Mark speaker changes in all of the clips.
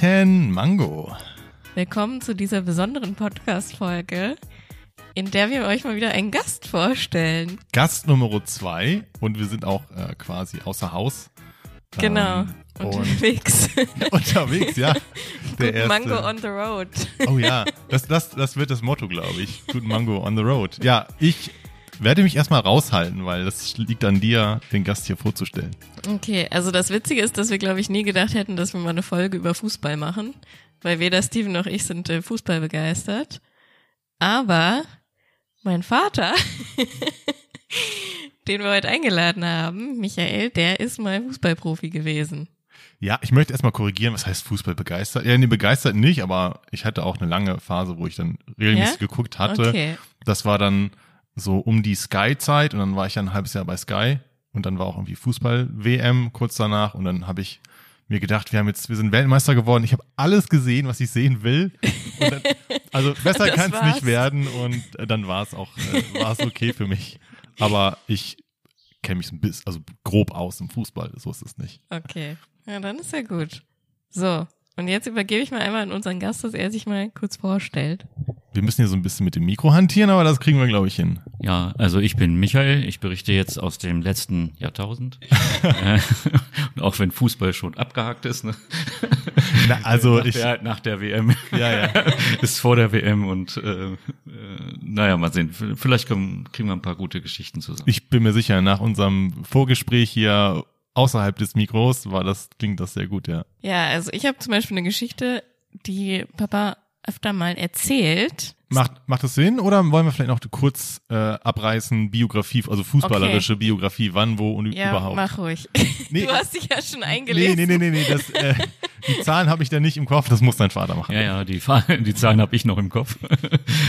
Speaker 1: Guten Mango.
Speaker 2: Willkommen zu dieser besonderen Podcast-Folge, in der wir euch mal wieder einen Gast vorstellen.
Speaker 1: Gast Nummer zwei und wir sind auch äh, quasi außer Haus.
Speaker 2: Genau,
Speaker 1: Ähm,
Speaker 2: unterwegs.
Speaker 1: unterwegs, ja. Der
Speaker 2: Good Mango on the road.
Speaker 1: Oh ja, das, das, das wird das Motto, glaube ich. Good Mango on the road. Ja, ich werde mich erstmal raushalten, weil das liegt an dir, den Gast hier vorzustellen.
Speaker 2: Okay, also das Witzige ist, dass wir, glaube ich, nie gedacht hätten, dass wir mal eine Folge über Fußball machen, weil weder Steven noch ich sind äh, Fußball begeistert. Aber mein Vater, den wir heute eingeladen haben, Michael, der ist mal Fußballprofi gewesen.
Speaker 1: Ja, ich möchte erstmal korrigieren, was heißt Fußball begeistert? Ja, nee, begeistert nicht, aber ich hatte auch eine lange Phase, wo ich dann regelmäßig
Speaker 2: Ja?
Speaker 1: geguckt hatte.
Speaker 2: Okay.
Speaker 1: Das war dann so um die Sky-Zeit und dann war ich ja ein halbes Jahr bei Sky und dann war auch irgendwie Fußball-WM kurz danach und dann habe ich mir gedacht, wir haben jetzt, wir sind Weltmeister geworden. Ich habe alles gesehen, was ich sehen will. Dann, also besser kann es nicht werden und äh, dann war es auch, äh, war es okay für mich. Aber ich kenne mich so ein bisschen, also grob aus im Fußball, so ist es nicht.
Speaker 2: Okay, ja, dann ist ja gut. So, und jetzt übergebe ich mal einmal an unseren Gast, dass er sich mal kurz vorstellt.
Speaker 1: Wir müssen hier so ein bisschen mit dem Mikro hantieren, aber das kriegen wir, glaube ich, hin.
Speaker 3: Ja, also ich bin Michael, ich berichte jetzt aus dem letzten Jahrtausend. Äh, und auch wenn Fußball schon abgehakt ist, ne?
Speaker 1: Na, also
Speaker 3: nach,
Speaker 1: ich,
Speaker 3: der, nach der WM.
Speaker 1: ja, ja.
Speaker 3: ist vor der WM und äh, äh, naja, mal sehen. Vielleicht kommen, kriegen wir ein paar gute Geschichten zusammen.
Speaker 1: Ich bin mir sicher, nach unserem Vorgespräch hier außerhalb des Mikros war das, klingt das sehr gut, ja.
Speaker 2: Ja, also ich habe zum Beispiel eine Geschichte, die Papa öfter mal erzählt.
Speaker 1: Macht, macht das Sinn oder wollen wir vielleicht noch kurz äh, abreißen, Biografie, also fußballerische Biografie, wann, wo und
Speaker 2: Ja,
Speaker 1: überhaupt?
Speaker 2: mach ruhig.
Speaker 1: Nee,
Speaker 2: du hast dich ja schon
Speaker 1: nee,
Speaker 2: eingelesen.
Speaker 1: nee, nee, nee, nee, das, äh, die Zahlen habe ich da nicht im Kopf, das muss dein Vater machen.
Speaker 3: Ja, ja, die, die Zahlen habe ich noch im Kopf.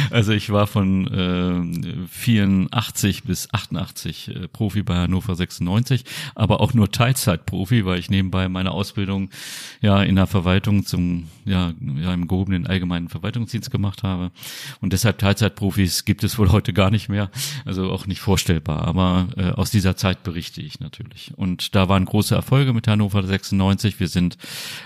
Speaker 3: Also ich war von äh, 84 bis 88 äh, Profi bei Hannover 96, aber auch nur Teilzeitprofi, weil ich nebenbei meine Ausbildung ja in der Verwaltung zum ja, ja im gehobenen allgemeinen Verwaltungsdienst gemacht habe. Und deshalb Teilzeitprofis gibt es wohl heute gar nicht mehr, also auch nicht vorstellbar. Aber äh, aus dieser Zeit berichte ich natürlich. Und da waren große Erfolge mit Hannover 96. Wir sind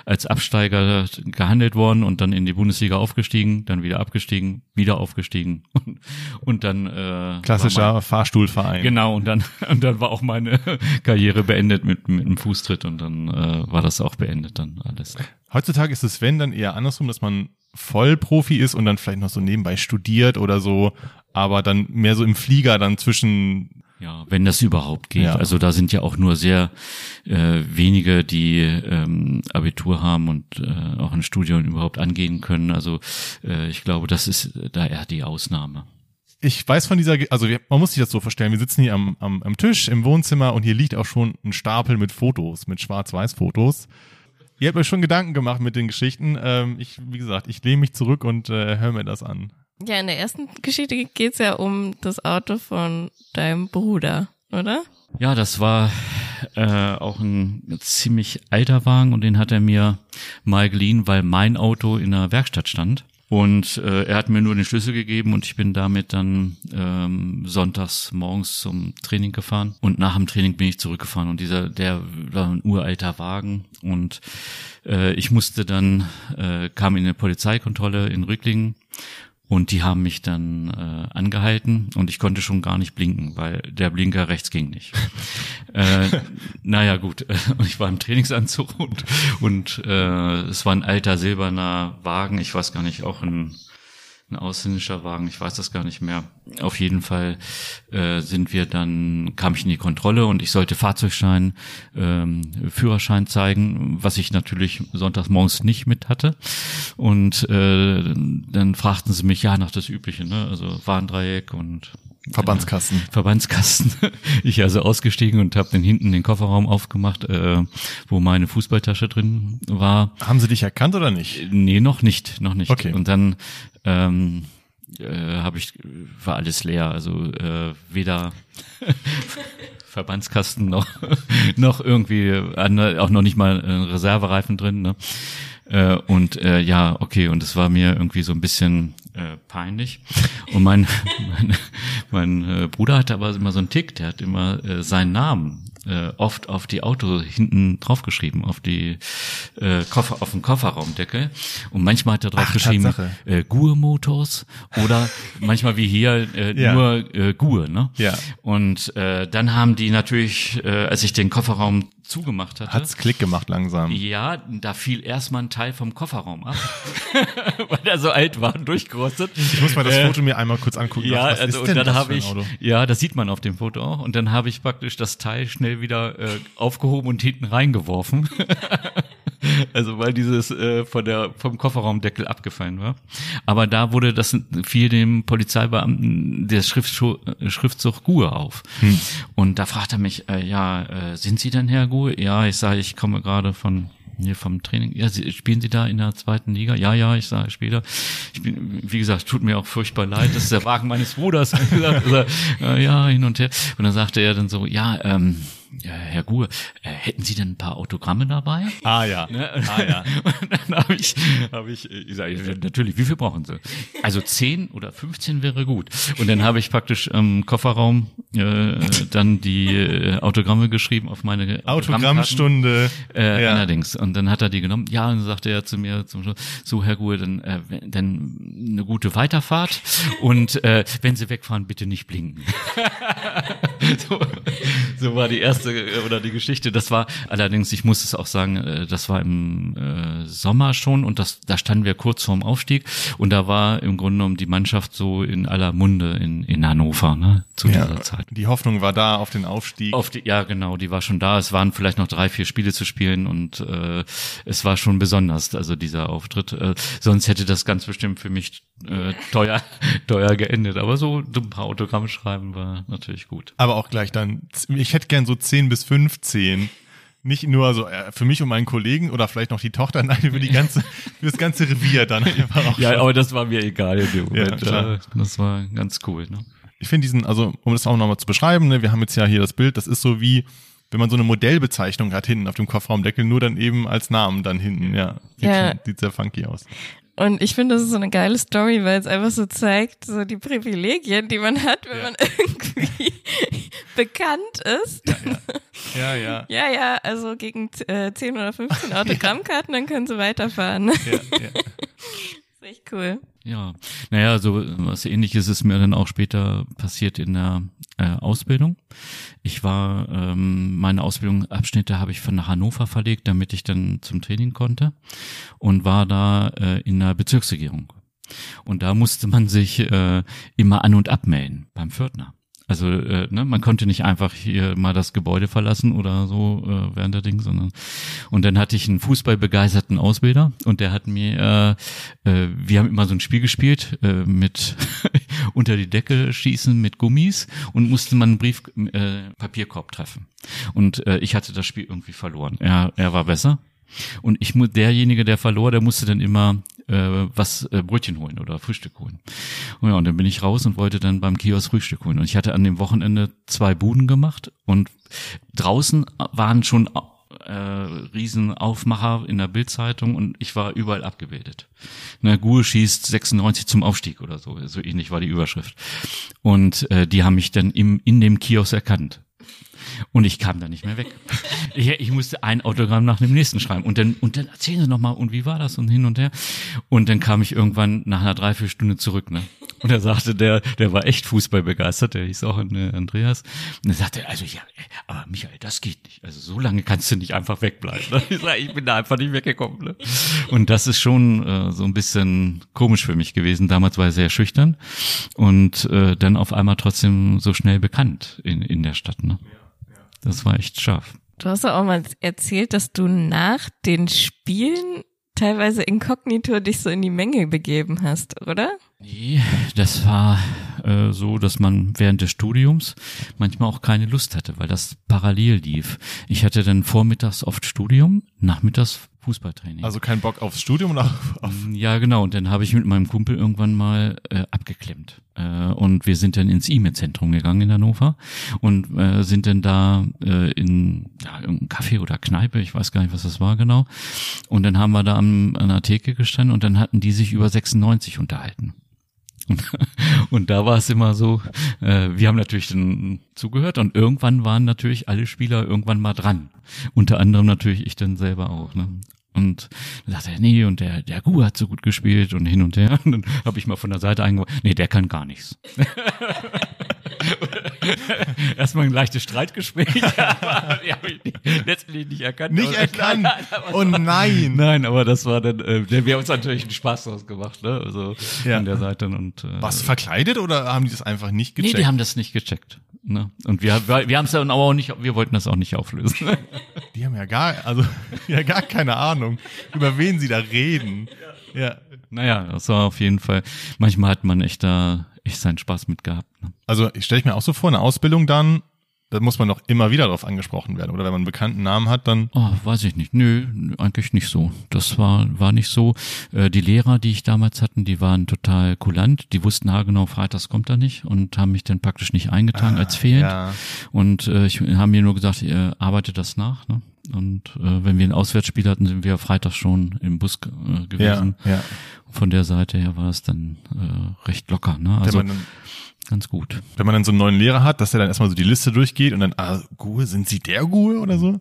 Speaker 3: als Absteiger gehandelt worden und dann in die Bundesliga aufgestiegen, dann wieder abgestiegen, wieder aufgestiegen und, und dann äh,
Speaker 1: Klassischer
Speaker 3: mein,
Speaker 1: Fahrstuhlverein.
Speaker 3: Genau und dann und dann war auch meine Karriere beendet mit mit einem Fußtritt und dann äh, war das auch beendet dann alles.
Speaker 1: Heutzutage ist es, wenn, dann eher andersrum, dass man Vollprofi ist und dann vielleicht noch so nebenbei studiert oder so, aber dann mehr so im Flieger dann zwischen
Speaker 3: Ja, wenn das überhaupt geht.
Speaker 1: Ja.
Speaker 3: Also da sind ja auch nur sehr äh, wenige, die ähm, Abitur haben und äh, auch ein Studium überhaupt angehen können. Also äh, ich glaube, das ist da eher die Ausnahme.
Speaker 1: ich weiß von dieser, also wir- man muss sich das so vorstellen, wir sitzen hier am, am, am Tisch im Wohnzimmer und hier liegt auch schon ein Stapel mit Fotos, mit Schwarz-Weiß-Fotos. Ihr habt euch schon Gedanken gemacht mit den Geschichten. Ähm, ich, wie gesagt, ich lehne mich zurück und äh, höre mir das an.
Speaker 2: Ja, in der ersten Geschichte geht's ja um das Auto von deinem Bruder, oder?
Speaker 3: Ja, das war äh, auch ein ziemlich alter Wagen und den hat er mir mal geliehen, weil mein Auto in der Werkstatt stand. Und äh, er hat mir nur den Schlüssel gegeben und ich bin damit dann ähm, sonntags morgens zum Training gefahren. Und nach dem Training bin ich zurückgefahren. Und dieser, der war ein uralter Wagen. Und äh, ich musste dann, äh, kam in eine Polizeikontrolle in Rücklingen und die haben mich dann äh, angehalten und ich konnte schon gar nicht blinken, weil der Blinker rechts ging nicht. äh, naja gut, und ich war im Trainingsanzug und, und äh, es war ein alter silberner Wagen, ich weiß gar nicht, auch ein, ein ausländischer Wagen, ich weiß das gar nicht mehr. Auf jeden Fall äh, sind wir dann, kam ich in die Kontrolle und ich sollte Fahrzeugschein, ähm, Führerschein zeigen, was ich natürlich sonntags morgens nicht mit hatte. Und äh, dann fragten sie mich ja nach das Übliche, ne? Also Warndreieck und
Speaker 1: Verbandskasten.
Speaker 3: Verbandskasten. Ich also ausgestiegen und habe dann hinten den Kofferraum aufgemacht, äh, wo meine Fußballtasche drin war.
Speaker 1: Haben sie dich erkannt oder nicht?
Speaker 3: Nee, noch nicht, noch nicht.
Speaker 1: Okay.
Speaker 3: Und dann ähm, äh, habe ich war alles leer, also äh, weder Verbandskasten noch noch irgendwie andere- auch noch nicht mal ein Reservereifen drin. Ne? Äh, und äh, ja, okay, und es war mir irgendwie so ein bisschen äh, peinlich. Und mein, mein, mein äh, Bruder hatte aber immer so einen Tick, der hat immer äh, seinen Namen äh, oft auf die Auto hinten draufgeschrieben, auf die äh, Koffer, auf den Kofferraumdeckel. Und manchmal hat er drauf
Speaker 1: Ach,
Speaker 3: geschrieben,
Speaker 1: Tatsache.
Speaker 3: äh, Gur Motors oder manchmal wie hier äh,
Speaker 1: Ja.
Speaker 3: nur äh, Gur, ne?
Speaker 1: Ja.
Speaker 3: Und äh, dann haben die natürlich, äh, als ich den Kofferraum zugemacht hatte,
Speaker 1: Hat's Klick gemacht langsam.
Speaker 3: ja, da fiel erstmal ein Teil vom Kofferraum ab, weil er so alt war und durchgerostet.
Speaker 1: Ich muss mal das
Speaker 3: Äh,
Speaker 1: Foto mir einmal kurz angucken.
Speaker 3: Ja,
Speaker 1: Was
Speaker 3: also
Speaker 1: ist
Speaker 3: und dann
Speaker 1: das
Speaker 3: habe ich,
Speaker 1: Auto?
Speaker 3: ja, das sieht man auf dem Foto auch. Und dann habe ich praktisch das Teil schnell wieder äh, aufgehoben und hinten reingeworfen. also weil dieses äh, von der vom Kofferraumdeckel abgefallen war. Aber da wurde das fiel dem Polizeibeamten der Schriftschu Schriftzug Gur auf.
Speaker 1: Hm.
Speaker 3: Und da fragt er mich, äh, ja, äh, sind Sie denn Herr Gur? Ja, ich sage, ich komme gerade von hier vom Training. Ja, Sie, spielen Sie da in der zweiten Liga? Ja, ja, ich sage später. Ich bin, wie gesagt, tut mir auch furchtbar leid. Das ist der Wagen meines Bruders. Gesagt, also, äh, ja, hin und her. Und dann sagte er dann so, ja, ähm, ja, Herr Gur, äh, hätten Sie denn ein paar Autogramme dabei?
Speaker 1: Ah ja.
Speaker 3: Ne?
Speaker 1: Ah ja.
Speaker 3: Und dann habe ich, habe ich, äh, ich sag, natürlich, wie viel brauchen Sie? Also 10 oder 15 wäre gut. Und dann habe ich praktisch im Kofferraum äh, dann die äh, Autogramme geschrieben auf meine
Speaker 1: Autogrammstunde.
Speaker 3: äh,
Speaker 1: ja.
Speaker 3: Allerdings. Und dann hat er die genommen. Ja, und dann sagte er zu mir zum Schluss, so Herr Gur, dann, äh, dann eine gute Weiterfahrt und äh, wenn Sie wegfahren, bitte nicht blinken. so, so war die erste äh, oder die Geschichte. Das war allerdings, ich muss es auch sagen, äh, das war im äh, Sommer schon und das, da standen wir kurz vorm Aufstieg und da war im Grunde genommen die Mannschaft so in aller Munde in, in Hannover, ne, zu
Speaker 1: Ja.
Speaker 3: dieser Zeit.
Speaker 1: Die Hoffnung war da auf den Aufstieg.
Speaker 3: Auf die, ja, genau, die war schon da. Es waren vielleicht noch drei, vier Spiele zu spielen und äh, es war schon besonders, also dieser Auftritt. Äh, sonst hätte das ganz bestimmt für mich äh, teuer, teuer geendet. Aber so ein paar Autogramme schreiben war natürlich gut.
Speaker 1: aber auch gleich dann, ich hätte gern so 10 bis 15. Nicht nur so äh, für mich und meinen Kollegen oder vielleicht noch die Tochter, nein, für die ganze, für das ganze Revier dann einfach auch.
Speaker 3: Ja,
Speaker 1: schon.
Speaker 3: aber das war mir egal in dem Moment. Äh, das war ganz cool. Ne?
Speaker 1: Ich finde diesen, also um das auch nochmal zu beschreiben, ne, wir haben jetzt ja hier das Bild, das ist so wie, wenn man so eine Modellbezeichnung hat hinten auf dem Kofferraumdeckel, nur dann eben als Namen dann hinten, ja. Sieht,
Speaker 2: Ja.
Speaker 1: sieht sehr funky aus.
Speaker 2: Und ich finde, das ist so eine geile Story, weil es einfach so zeigt, so die Privilegien, die man hat, wenn man irgendwie bekannt ist.
Speaker 1: Ja, ja.
Speaker 2: Ja, ja, also gegen äh, 10 oder 15 Autogrammkarten, dann können sie weiterfahren.
Speaker 1: ja, ja.
Speaker 2: echt cool.
Speaker 3: Ja, naja, so was ähnliches ist mir dann auch später passiert in der äh, Ausbildung. Ich war, ähm, meine Ausbildungsabschnitte habe ich von nach Hannover verlegt, damit ich dann zum Training konnte und war da äh, in der Bezirksregierung. Und da musste man sich äh, immer an- und abmelden beim Pförtner. Also äh, ne, man konnte nicht einfach hier mal das Gebäude verlassen oder so äh, während der Ding, sondern und dann hatte ich einen fußballbegeisterten Ausbilder und der hat mir, äh, äh, wir haben immer so ein Spiel gespielt äh, mit unter die Decke schießen mit Gummis und musste man einen Brief äh, Papierkorb treffen und äh, ich hatte das Spiel irgendwie verloren. Er er war besser und ich derjenige, der verlor, der musste dann immer äh, was äh, Brötchen holen oder Frühstück holen. Und ja, und dann bin ich raus und wollte dann beim Kiosk Frühstück holen. Und ich hatte an dem Wochenende zwei Buden gemacht und draußen waren schon äh, Riesenaufmacher in der Bildzeitung und ich war überall abgebildet. Na, Gur schießt 96 zum Aufstieg oder so, so ähnlich war die Überschrift. Und äh, die haben mich dann im, in dem Kiosk erkannt. Und ich kam da nicht mehr weg. Ich, ich musste ein Autogramm nach dem nächsten schreiben. Und dann, und dann erzählen Sie noch mal, und wie war das? Und hin und her. Und dann kam ich irgendwann nach einer Dreiviertelstunde zurück, ne? Und er sagte, der, der war echt Fußball begeistert, der hieß auch äh, Andreas. Und er sagte, also ja, aber Michael, das geht nicht. Also so lange kannst du nicht einfach wegbleiben. Ne? Ich, sag, ich bin da einfach nicht weggekommen. Ne? Und das ist schon äh, so ein bisschen komisch für mich gewesen. Damals war er sehr schüchtern und äh, dann auf einmal trotzdem so schnell bekannt in, in der Stadt. Ne? Das war echt scharf.
Speaker 2: Du hast ja auch mal erzählt, dass du nach den Spielen teilweise inkognito dich so in die Menge begeben hast, oder?
Speaker 3: Nee, das war äh, so, dass man während des Studiums manchmal auch keine Lust hatte, weil das parallel lief. Ich hatte dann vormittags oft Studium, nachmittags Fußballtraining.
Speaker 1: Also kein Bock aufs Studium und auf, auf
Speaker 3: ja, genau. Und dann habe ich mit meinem Kumpel irgendwann mal äh, abgeklemmt. Äh, und wir sind dann ins E-Mail-Zentrum gegangen in Hannover und äh, sind dann da äh, in ja, irgendeinem Café oder Kneipe, ich weiß gar nicht, was das war genau. Und dann haben wir da am, an der Theke gestanden und dann hatten die sich über 96 unterhalten. Und, da war es immer so, äh, wir haben natürlich dann zugehört und irgendwann waren natürlich alle Spieler irgendwann mal dran. Unter anderem natürlich ich dann selber auch. Ne? Und dann sagte er, nee, und der, der Gu hat so gut gespielt und hin und her. Und dann habe ich mal von der Seite eingebaut, nee, der kann gar nichts. Erstmal ein leichtes Streitgespräch, aber die habe ich nicht, letztendlich nicht erkannt.
Speaker 1: Nicht erkannt.
Speaker 3: Aber-
Speaker 1: Oh nein.
Speaker 3: Nein, aber das war dann, äh, der- wir haben uns natürlich einen Spaß draus gemacht, ne? Also
Speaker 1: Ja.
Speaker 3: von der Seite und äh,
Speaker 1: Was verkleidet oder haben die das einfach nicht
Speaker 3: Nee,
Speaker 1: gecheckt?
Speaker 3: die haben das nicht gecheckt. Ne? Und wir, wir, wir haben es dann aber auch nicht, wir wollten das auch nicht auflösen.
Speaker 1: Die haben ja gar, also ja gar keine Ahnung, über wen sie da reden. Ja.
Speaker 3: naja, das war auf jeden Fall. Manchmal hat man echt da echt seinen Spaß mit gehabt. Ne?
Speaker 1: Also ich stelle ich mir auch so vor, eine Ausbildung dann, da muss man doch immer wieder darauf angesprochen werden. Oder wenn man einen bekannten Namen hat, dann
Speaker 3: Oh, weiß ich nicht. Nö, eigentlich nicht so. Das war, war nicht so. Äh, die Lehrer, die ich damals hatten, die waren total kulant. Die wussten haargenau, freitags kommt er nicht und haben mich dann praktisch nicht eingetragen als fehlend.
Speaker 1: ja.
Speaker 3: Und äh, ich haben mir nur gesagt, ihr arbeitet das nach. Ne? Und äh, wenn wir ein Auswärtsspiel hatten, sind wir freitags schon im Bus äh,
Speaker 1: Ja,
Speaker 3: gewesen.
Speaker 1: ja.
Speaker 3: Von der Seite her war es dann äh, recht locker. Ne? Also
Speaker 1: dann,
Speaker 3: ganz gut.
Speaker 1: wenn man dann so einen neuen Lehrer hat, dass der dann erstmal so die Liste durchgeht und dann, ah, Gue, sind Sie der Gue oder so?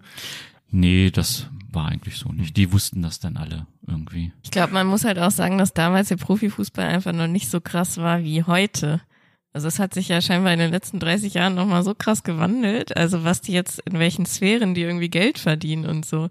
Speaker 3: Nee, das war eigentlich so nicht. Die wussten das dann alle irgendwie.
Speaker 2: Ich glaube, man muss halt auch sagen, dass damals der Profifußball einfach noch nicht so krass war wie heute. Also es hat sich ja scheinbar in den letzten 30 Jahren nochmal so krass gewandelt. Also was die jetzt, in welchen Sphären die irgendwie Geld verdienen und so.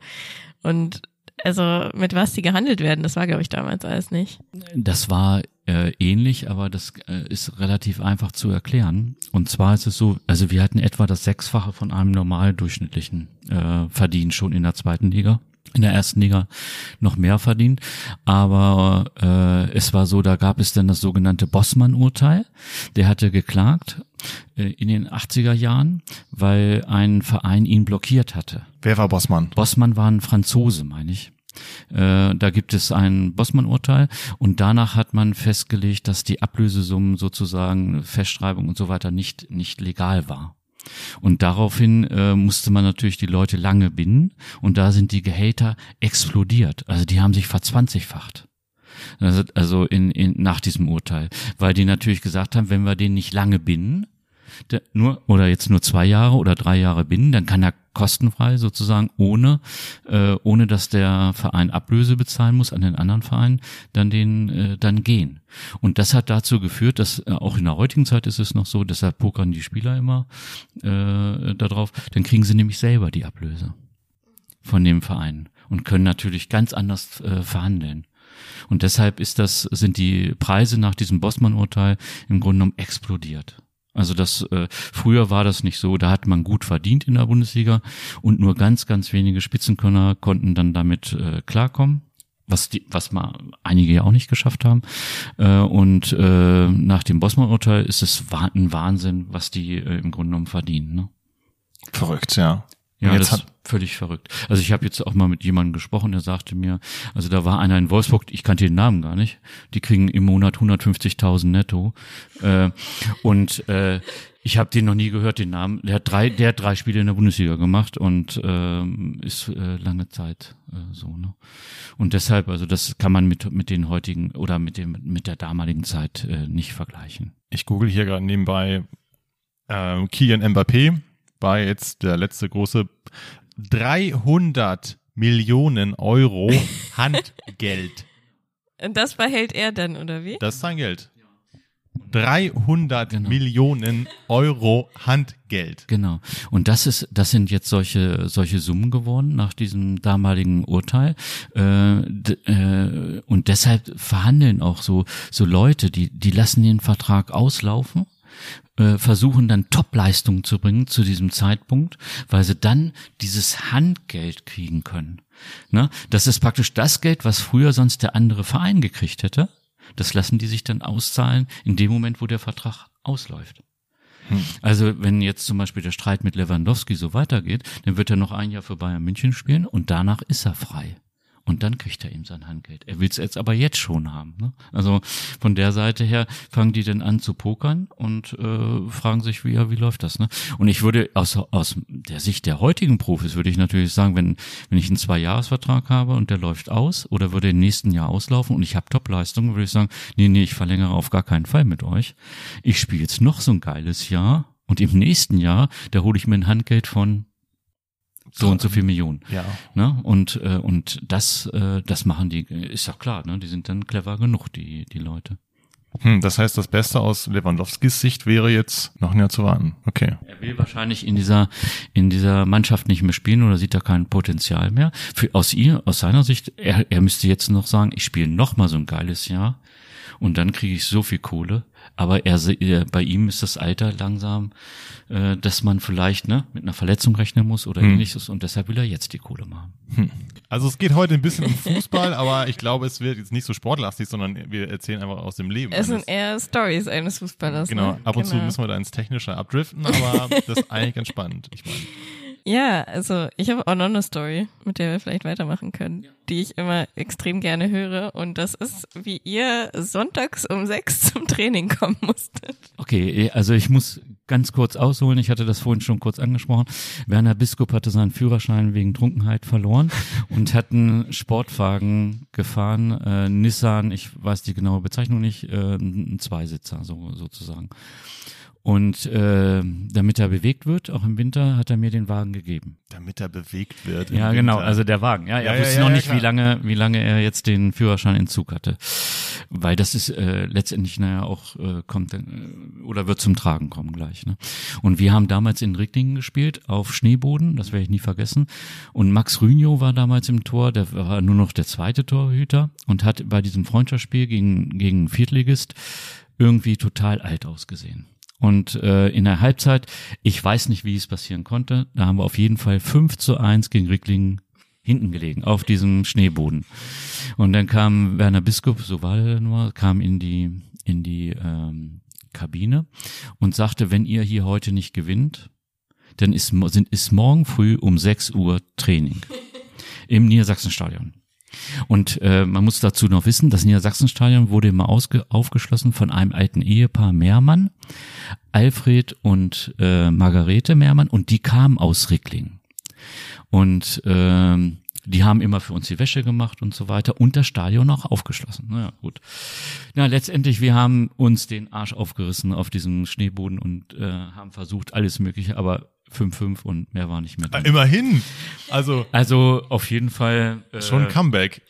Speaker 2: Und also mit was die gehandelt werden, das war, glaube ich, damals alles nicht.
Speaker 3: Das war äh, ähnlich, aber das äh, ist relativ einfach zu erklären. Und zwar ist es so, also wir hatten etwa das Sechsfache von einem normal durchschnittlichen äh, Verdienen schon in der zweiten Liga. In der ersten Liga noch mehr verdient. Aber äh, es war so, da gab es dann das sogenannte Bossmann-Urteil. Der hatte geklagt äh, in den 80er Jahren, weil ein Verein ihn blockiert hatte.
Speaker 1: Wer war Bossmann?
Speaker 3: Bossmann war ein Franzose, meine ich. Äh, da gibt es ein Bossmann-Urteil und danach hat man festgelegt, dass die Ablösesummen sozusagen Festschreibung und so weiter nicht nicht legal war. Und daraufhin äh, musste man natürlich die Leute lange binden und da sind die Gehälter explodiert. Also die haben sich verzwanzigfacht. Also, also in, in, nach diesem Urteil, weil die natürlich gesagt haben, wenn wir den nicht lange binden, nur oder jetzt nur zwei Jahre oder drei Jahre binden, dann kann er kostenfrei sozusagen ohne äh, ohne dass der Verein Ablöse bezahlen muss an den anderen Verein dann den äh, dann gehen. Und das hat dazu geführt dass äh, auch in der heutigen Zeit ist es noch so deshalb pokern die Spieler immer äh, darauf dann kriegen sie nämlich selber die Ablöse von dem Verein und können natürlich ganz anders äh, verhandeln. Und deshalb ist das sind die Preise nach diesem Bossmann-Urteil im Grunde genommen explodiert also das äh, früher war das nicht so, da hat man gut verdient in der Bundesliga und nur ganz, ganz wenige Spitzenkönner konnten dann damit äh, klarkommen. Was, die, was mal einige ja auch nicht geschafft haben. Äh, und äh, nach dem Bossmann-Urteil ist es ein Wahnsinn, was die äh, im Grunde genommen verdienen. Ne?
Speaker 1: Verrückt, ja.
Speaker 3: Ja, das ist völlig verrückt. Also ich habe jetzt auch mal mit jemandem gesprochen, der sagte mir, also da war einer in Wolfsburg, ich kannte den Namen gar nicht, die kriegen im Monat 150.000 netto. Äh, und äh, ich habe den noch nie gehört, den Namen. Der hat drei, der hat drei Spiele in der Bundesliga gemacht und ähm, ist äh, lange Zeit äh, so. Ne? Und deshalb, also das kann man mit mit den heutigen oder mit dem mit der damaligen Zeit äh, nicht vergleichen.
Speaker 1: Ich google hier gerade nebenbei ähm, Kylian Mbappé war jetzt der letzte große 300 Millionen Euro Handgeld.
Speaker 2: Und das behält er dann, oder wie?
Speaker 1: Das ist sein Geld. 300
Speaker 3: Genau.
Speaker 1: Millionen Euro Handgeld.
Speaker 3: Genau. Und das ist, das sind jetzt solche solche Summen geworden nach diesem damaligen Urteil. Äh, äh, und deshalb verhandeln auch so so Leute, die die lassen den Vertrag auslaufen äh, versuchen dann Topleistungen zu bringen zu diesem Zeitpunkt, weil sie dann dieses Handgeld kriegen können. Ne? Das ist praktisch das Geld, was früher sonst der andere Verein gekriegt hätte. Das lassen die sich dann auszahlen in dem Moment, wo der Vertrag ausläuft. Also wenn jetzt zum Beispiel der Streit mit Lewandowski so weitergeht, dann wird er noch ein Jahr für Bayern München spielen und danach ist er frei. Und dann kriegt er ihm sein Handgeld. Er will es jetzt aber jetzt schon haben. Ne? Also von der Seite her fangen die dann an zu pokern und äh, fragen sich, wie, ja, wie läuft das? Ne? Und ich würde aus, aus der Sicht der heutigen Profis würde ich natürlich sagen, wenn, wenn ich einen Zwei-Jahres-Vertrag habe und der läuft aus oder würde im nächsten Jahr auslaufen und ich habe Top-Leistungen, würde ich sagen, nee, nee, ich verlängere auf gar keinen Fall mit euch. Ich spiele jetzt noch so ein geiles Jahr und im nächsten Jahr, da hole ich mir ein Handgeld von so und so viel Millionen.
Speaker 1: Ja.
Speaker 3: Ne? Und, äh, und das, äh, das machen die, ist ja klar, ne? die sind dann clever genug, die, die Leute.
Speaker 1: Hm, das heißt, das Beste aus Lewandowskis Sicht wäre jetzt noch ein Jahr zu warten. Okay.
Speaker 3: Er will wahrscheinlich in dieser, in dieser Mannschaft nicht mehr spielen oder sieht da kein Potenzial mehr. Für, aus ihr, aus seiner Sicht, er, er müsste jetzt noch sagen, ich spiele noch mal so ein geiles Jahr und dann kriege ich so viel Kohle. Aber er, er, bei ihm ist das Alter langsam, äh, dass man vielleicht ne, mit einer Verletzung rechnen muss oder
Speaker 1: Hm.
Speaker 3: ähnliches und deshalb will er jetzt die Kohle machen.
Speaker 1: Also es geht heute ein bisschen um Fußball, aber ich glaube, es wird jetzt nicht so sportlastig, sondern wir erzählen einfach aus dem Leben.
Speaker 2: Es sind eher Stories eines Fußballers.
Speaker 1: Genau,
Speaker 2: ne?
Speaker 1: ab und zu
Speaker 2: Genau.
Speaker 1: müssen wir da ins Technische abdriften, aber das ist eigentlich ganz spannend. Ich meine,
Speaker 2: Ja, also ich habe auch noch eine Story, mit der wir vielleicht weitermachen können, die ich immer extrem gerne höre. Und das ist, wie ihr sonntags um sechs zum Training kommen musstet.
Speaker 3: Okay, also ich muss ganz kurz ausholen. Ich hatte das vorhin schon kurz angesprochen. Werner Biskup hatte seinen Führerschein wegen Trunkenheit verloren und hat einen Sportwagen gefahren, äh, Nissan, ich weiß die genaue Bezeichnung nicht, äh, ein Zweisitzer so, sozusagen. Und äh, damit er bewegt wird, auch im Winter, hat er mir den Wagen gegeben.
Speaker 1: damit er bewegt wird.
Speaker 3: Ja, genau,
Speaker 1: Winter.
Speaker 3: also der Wagen. Ja, er
Speaker 1: Ja,
Speaker 3: wusste
Speaker 1: ja,
Speaker 3: noch
Speaker 1: ja,
Speaker 3: nicht,
Speaker 1: klar.
Speaker 3: wie lange, wie lange er jetzt den Führerschein in Zug hatte. Weil das ist äh, letztendlich naja auch äh, kommt äh, oder wird zum Tragen kommen gleich. Ne? Und wir haben damals in Ricklingen gespielt auf Schneeboden, das werde ich nie vergessen. Und Max Rünjo war damals im Tor, der war nur noch der zweite Torhüter und hat bei diesem Freundschaftsspiel gegen gegen Viertligist irgendwie total alt ausgesehen. Und äh, in der Halbzeit, ich weiß nicht, wie es passieren konnte, da haben wir auf jeden Fall 5 zu 1 gegen Ricklingen hinten gelegen, auf diesem Schneeboden. Und dann kam Werner Biskup, so war er nur, kam in die, in die ähm, Kabine und sagte, wenn ihr hier heute nicht gewinnt, dann ist, sind, ist morgen früh um 6 Uhr Training im Niedersachsenstadion. Und äh, man muss dazu noch wissen, das Niedersachsenstadion wurde immer ausge aufgeschlossen von einem alten Ehepaar Mehrmann, Alfred und äh, Margarete Mehrmann, und die kamen aus Rickling. Und ähm, die haben immer für uns die Wäsche gemacht und so weiter und das Stadion auch aufgeschlossen. Naja, gut. Na, letztendlich, wir haben uns den Arsch aufgerissen auf diesem Schneeboden und äh, haben versucht, alles Mögliche, aber 5-5 und mehr war nicht mehr
Speaker 1: Ah,
Speaker 3: drin.
Speaker 1: Immerhin. Also
Speaker 3: Also auf jeden Fall äh,
Speaker 1: schon ein Comeback.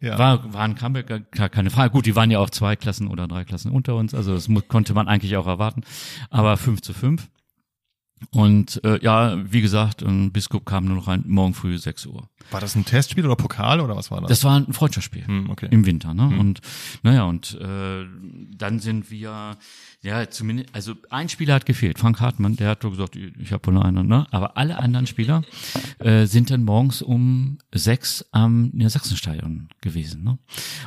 Speaker 1: Ja.
Speaker 3: war, war ein Comeback, gar- keine Frage. Gut, die waren ja auch zwei Klassen oder drei Klassen unter uns, also das konnte man eigentlich auch erwarten. Aber 5 zu 5. Und äh, ja, wie gesagt, ein Biskup kam nur noch rein, morgen früh 6 Uhr.
Speaker 1: War das ein Testspiel oder Pokal oder was war das?
Speaker 3: Das war ein Freundschaftsspiel.
Speaker 1: Hm, okay.
Speaker 3: Im Winter, ne? Und naja, und äh, dann sind wir, ja, zumindest, also ein Spieler hat gefehlt, Frank Hartmann, der hat so gesagt, ich, habe wohl noch einen, ne? Aber alle anderen Spieler äh, sind dann morgens um sechs am Niedersachsenstadion gewesen, ne?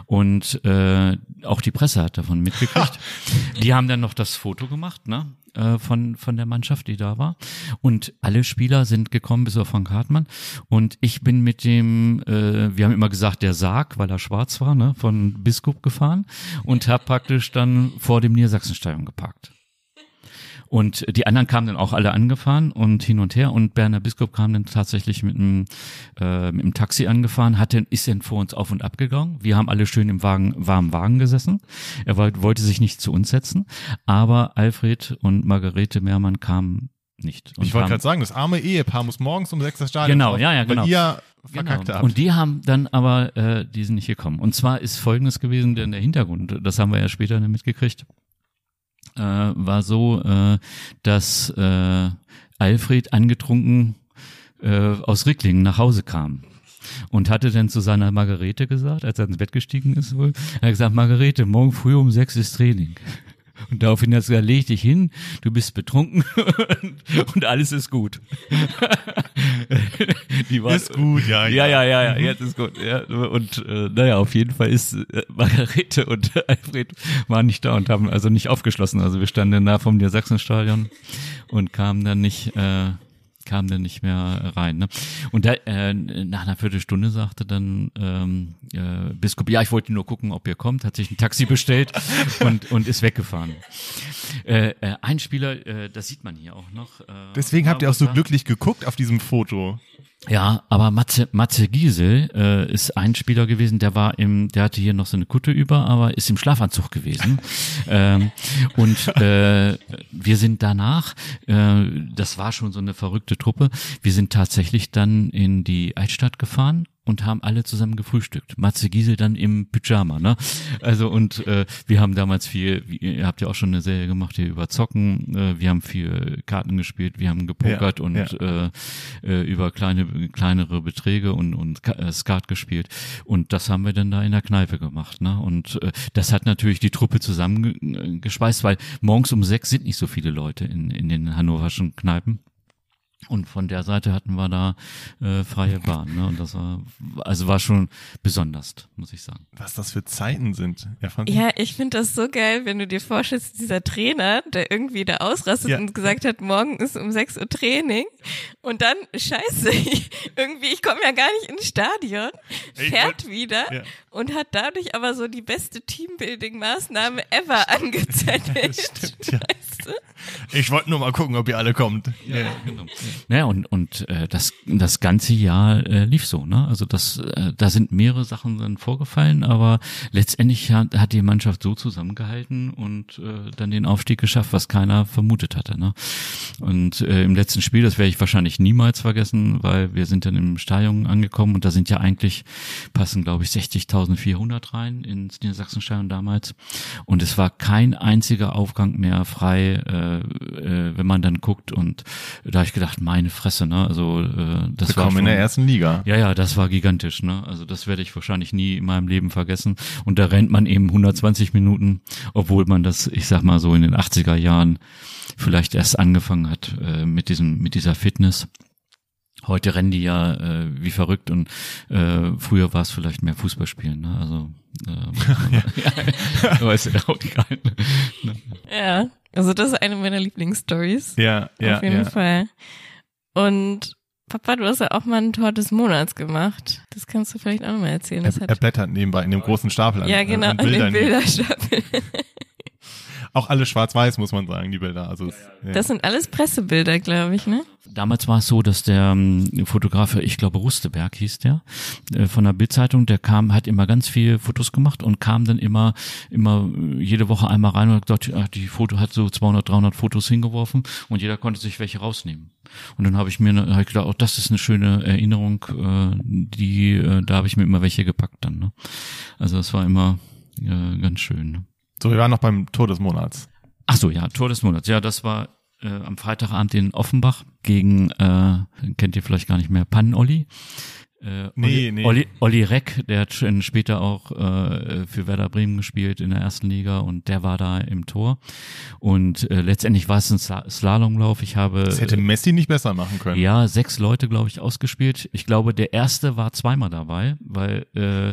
Speaker 3: Und äh, auch die Presse hat davon mitgekriegt. die haben dann noch das Foto gemacht, ne? Äh, Von, von der Mannschaft, die da war. Und alle Spieler sind gekommen, bis auf Frank Hartmann. Und ich bin mit dem, äh, wir haben immer gesagt, der Sarg, weil er schwarz war, ne, von Biskup gefahren und habe praktisch dann vor dem Niedersachsenstadion geparkt. Und die anderen kamen dann auch alle angefahren und hin und her und Berner Biskup kam dann tatsächlich mit einem, äh, mit einem Taxi angefahren, hat dann, ist dann vor uns auf und ab gegangen. Wir haben alle schön im Wagen, warmen Wagen gesessen. Er wollte, wollte sich nicht zu uns setzen, aber Alfred und Margarete Mehrmann kamen nicht.
Speaker 1: Ich wollte gerade sagen, das arme Ehepaar muss morgens um sechs das Stadion
Speaker 3: Genau,
Speaker 1: drauf,
Speaker 3: ja, ja, genau.
Speaker 1: Weil ihr verkackt
Speaker 3: Genau.
Speaker 1: habt.
Speaker 3: Und die haben dann aber, äh, die sind nicht gekommen. Und zwar ist Folgendes gewesen, denn der Hintergrund, das haben wir ja später dann mitgekriegt, äh, war so, äh, dass äh, Alfred angetrunken äh, aus Ricklingen nach Hause kam. Und hatte dann zu seiner Margarete gesagt, als er ins Bett gestiegen ist wohl, er hat gesagt, Margarete, morgen früh um sechs ist Training. Und daraufhin hat er gesagt, leg dich hin, du bist betrunken und alles ist gut. Die war,
Speaker 1: ist gut, ja,
Speaker 3: ja, ja, ja, ja, jetzt ist gut. Ja, und äh, naja, auf jeden Fall ist äh, Margarete und Alfred waren nicht da und haben also nicht aufgeschlossen. Also wir standen da vom Niedersachsenstadion und kamen dann nicht, äh, kam dann nicht mehr rein. Ne? Und da, äh, nach einer Viertelstunde sagte dann ähm, äh, Biskup, ja, ich wollte nur gucken, ob ihr kommt, hat sich ein Taxi bestellt und, und ist weggefahren. Äh, äh, ein Spieler, äh, das sieht man hier auch noch. Äh,
Speaker 1: Deswegen habt ihr auch so glücklich geguckt auf diesem Foto.
Speaker 3: Ja, aber Matze, Matze Giesel äh, ist ein Spieler gewesen, der war im, der hatte hier noch so eine Kutte über, aber ist im Schlafanzug gewesen. ähm, und äh, wir sind danach, äh, das war schon so eine verrückte Truppe, wir sind tatsächlich dann in die Altstadt gefahren und haben alle zusammen gefrühstückt. Matze Giesel dann im Pyjama, ne? Also und äh, wir haben damals viel, ihr habt ja auch schon eine Serie gemacht hier über Zocken, äh, wir haben viel Karten gespielt, wir haben gepokert
Speaker 1: Ja,
Speaker 3: und
Speaker 1: ja.
Speaker 3: Äh, äh, über kleine kleinere Beträge und und äh, Skat gespielt und das haben wir dann da in der Kneipe gemacht, ne? Und äh, das hat natürlich die Truppe zusammengespeist, weil morgens um sechs sind nicht so viele Leute in in den hannoverschen Kneipen. Und von der Seite hatten wir da äh, freie Bahn, ne? Und das war also war schon besonders, muss ich sagen.
Speaker 1: Was das für Zeiten sind. Ja, fand
Speaker 2: Ja, ich finde das so geil, wenn du dir vorstellst, dieser Trainer, der irgendwie da ausrastet
Speaker 1: Ja.
Speaker 2: und gesagt hat, morgen ist um 6 Uhr Training und dann, scheiße, ich, irgendwie, ich komme ja gar nicht ins Stadion,
Speaker 1: Ich
Speaker 2: fährt
Speaker 1: wollt-
Speaker 2: wieder
Speaker 1: Ja.
Speaker 2: und hat dadurch aber so die beste Teambuilding-Maßnahme ever angezettelt.
Speaker 1: stimmt, ja.
Speaker 2: Weißt du?
Speaker 1: Ich wollte nur mal gucken, ob ihr alle kommt. Ja.
Speaker 3: Genau. Naja, und, und äh, das, das ganze Jahr äh, lief so, ne? Also das, äh, da sind mehrere Sachen dann vorgefallen, aber letztendlich hat, hat die Mannschaft so zusammengehalten und äh, dann den Aufstieg geschafft, was keiner vermutet hatte. Ne? Und äh, im letzten Spiel, das werde ich wahrscheinlich niemals vergessen, weil wir sind dann im Stadion angekommen und da sind ja eigentlich, passen glaube ich 60.400 rein ins Niedersachsenstadion damals. Und es war kein einziger Aufgang mehr frei, äh, äh, wenn man dann guckt. Und da habe ich gedacht, meine Fresse, ne? Also äh, das war
Speaker 1: Willkommen
Speaker 3: schon,
Speaker 1: in der ersten Liga.
Speaker 3: ja, ja, das war gigantisch, ne? Also das werde ich wahrscheinlich nie in meinem Leben vergessen. Und da rennt man eben 120 Minuten, obwohl man das, ich sag mal so in den 80er Jahren vielleicht erst angefangen hat äh, mit diesem, mit dieser Fitness. Heute rennen die ja äh, wie verrückt und äh, früher war es vielleicht mehr Fußballspielen, ne? Also äh, ja. aber ist ja auch egal.
Speaker 2: Ja, also das ist eine meiner Lieblingsstories.
Speaker 1: Ja, ja,
Speaker 2: Auf jeden
Speaker 1: ja.
Speaker 2: Fall. Und Papa, du hast ja auch mal ein Tor des Monats gemacht. Das kannst du vielleicht auch noch mal erzählen.
Speaker 1: Er, er blättert nebenbei in dem großen Stapel an,
Speaker 2: ja, genau,
Speaker 1: an
Speaker 2: an den
Speaker 1: Bildern.
Speaker 2: Bilderstapel.
Speaker 1: Auch alle schwarz-weiß, muss man sagen, die Bilder. Also, ja.
Speaker 2: Das sind alles Pressebilder, glaube ich, ne?
Speaker 3: Damals war es so, dass der ähm, Fotograf, ich glaube Rusteberg hieß der, äh, von der Bildzeitung, der kam, hat immer ganz viele Fotos gemacht und kam dann immer, immer äh, jede Woche einmal rein und hat gesagt, ach, die Foto hat so 200, 300 Fotos hingeworfen und jeder konnte sich welche rausnehmen. Und dann habe ich mir, hab ich gedacht, oh, das ist eine schöne Erinnerung, äh, die, äh, da habe ich mir immer welche gepackt dann. Ne? Also das war immer äh, ganz schön. Ne?
Speaker 1: So, wir waren noch beim Tor des Monats.
Speaker 3: Ach so, ja, Tor des Monats. Ja, das war äh, am Freitagabend in Offenbach gegen, äh, kennt ihr vielleicht gar nicht mehr, Pannen-Olli. Äh,
Speaker 1: Nee,
Speaker 3: Olli,
Speaker 1: nee.
Speaker 3: Olli, Olli Reck, der hat schon später auch äh, für Werder Bremen gespielt in der ersten Liga und der war da im Tor. Und äh, letztendlich war es ein Sla Slalomlauf. Ich habe
Speaker 1: Das hätte Messi nicht besser machen können.
Speaker 3: ja, sechs Leute, glaube ich, ausgespielt. Ich glaube, der erste war zweimal dabei, weil äh,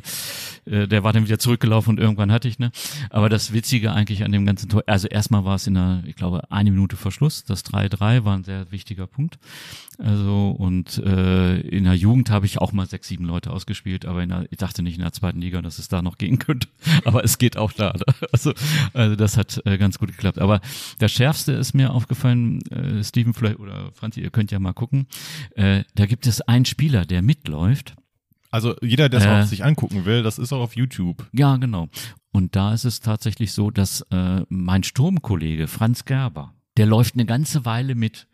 Speaker 3: äh, der war dann wieder zurückgelaufen und irgendwann hatte ich, ne? Aber das Witzige eigentlich an dem ganzen Tor, also erstmal war es in der, ich glaube, eine Minute Verschluss. Das 3-3 war ein sehr wichtiger Punkt. Also und äh, in der Jugend habe ich auch mal sechs, sieben Leute ausgespielt, aber der, ich dachte nicht in der zweiten Liga, dass es da noch gehen könnte. Aber es geht auch da. Also, also das hat äh, ganz gut geklappt. Aber das Schärfste ist mir aufgefallen, äh, Steven vielleicht oder Franzi, ihr könnt ja mal gucken. Äh, da gibt es einen Spieler, der mitläuft.
Speaker 1: Also jeder, der es
Speaker 3: Äh.
Speaker 1: auch sich angucken will, das ist auch auf YouTube.
Speaker 3: Ja, genau. Und da ist es tatsächlich so, dass äh, mein Sturmkollege Franz Gerber, der läuft eine ganze Weile mit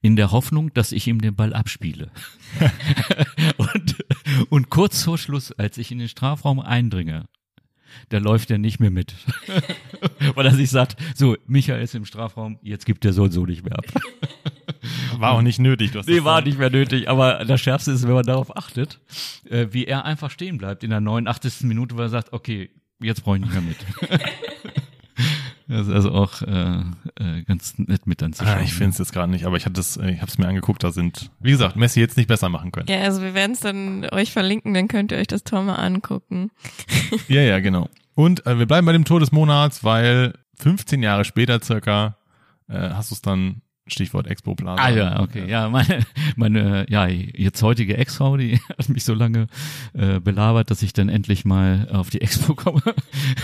Speaker 3: in der Hoffnung, dass ich ihm den Ball abspiele. und, und kurz vor Schluss, als ich in den Strafraum eindringe, da läuft er nicht mehr mit. Weil er sich sagt, so, Michael ist im Strafraum, jetzt gibt er so und so nicht mehr ab.
Speaker 1: War auch nicht nötig. Du hast
Speaker 3: Nee, war nicht mehr nötig. Aber das Schärfste ist, wenn man darauf achtet, äh, wie er einfach stehen bleibt in der 89. Minute, weil er sagt, okay, jetzt brauche ich nicht mehr mit. Das ist also auch äh, äh, ganz nett mit anzuschauen.
Speaker 1: Ah, ich finde es jetzt gerade nicht, aber ich äh, habe es mir angeguckt. Da sind, wie gesagt, Messi jetzt nicht besser machen können.
Speaker 2: Ja, also wir werden es dann euch verlinken, dann könnt ihr euch das Tor mal angucken.
Speaker 1: Ja, ja, genau. Und äh, wir bleiben bei dem Tor des Monats, weil 15 Jahre später circa äh, hast du es dann Stichwort Expo Plaza.
Speaker 3: Ah ja, okay. Ja, meine, meine ja, jetzt heutige Ex-Frau, die hat mich so lange äh, belabert, dass ich dann endlich mal auf die Expo komme.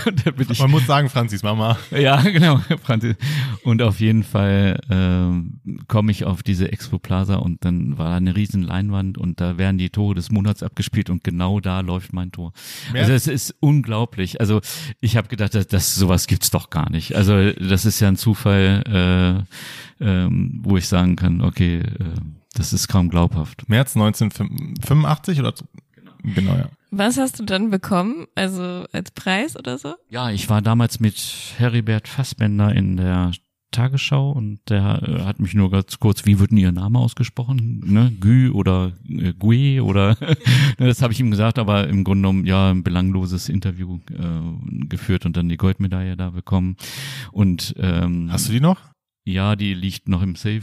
Speaker 1: Und dann bin ich, Man muss sagen, Franzis Mama.
Speaker 3: Ja, genau, Franzis. Und auf jeden Fall äh, komme ich auf diese Expo Plaza und dann war da eine riesen Leinwand und da werden die Tore des Monats abgespielt und genau da läuft mein Tor. Mehr also es ist unglaublich. Also ich habe gedacht, dass, dass sowas gibt's doch gar nicht. Also das ist ja ein Zufall. Äh, ähm, wo ich sagen kann, okay, äh, das ist kaum glaubhaft.
Speaker 1: März 1985 oder? Genau. genau, ja.
Speaker 2: Was hast du dann bekommen? Also als Preis oder so?
Speaker 3: Ja, ich war damals mit Heribert Fassbender in der Tagesschau und der äh, hat mich nur ganz kurz, wie wird denn Ihr Name ausgesprochen? Ne? Gü oder äh, Gui oder ne, das habe ich ihm gesagt, aber im Grunde genommen ja ein belangloses Interview äh, geführt und dann die Goldmedaille da bekommen. Und ähm,
Speaker 1: hast du die noch?
Speaker 3: Ja, die liegt noch im Safe.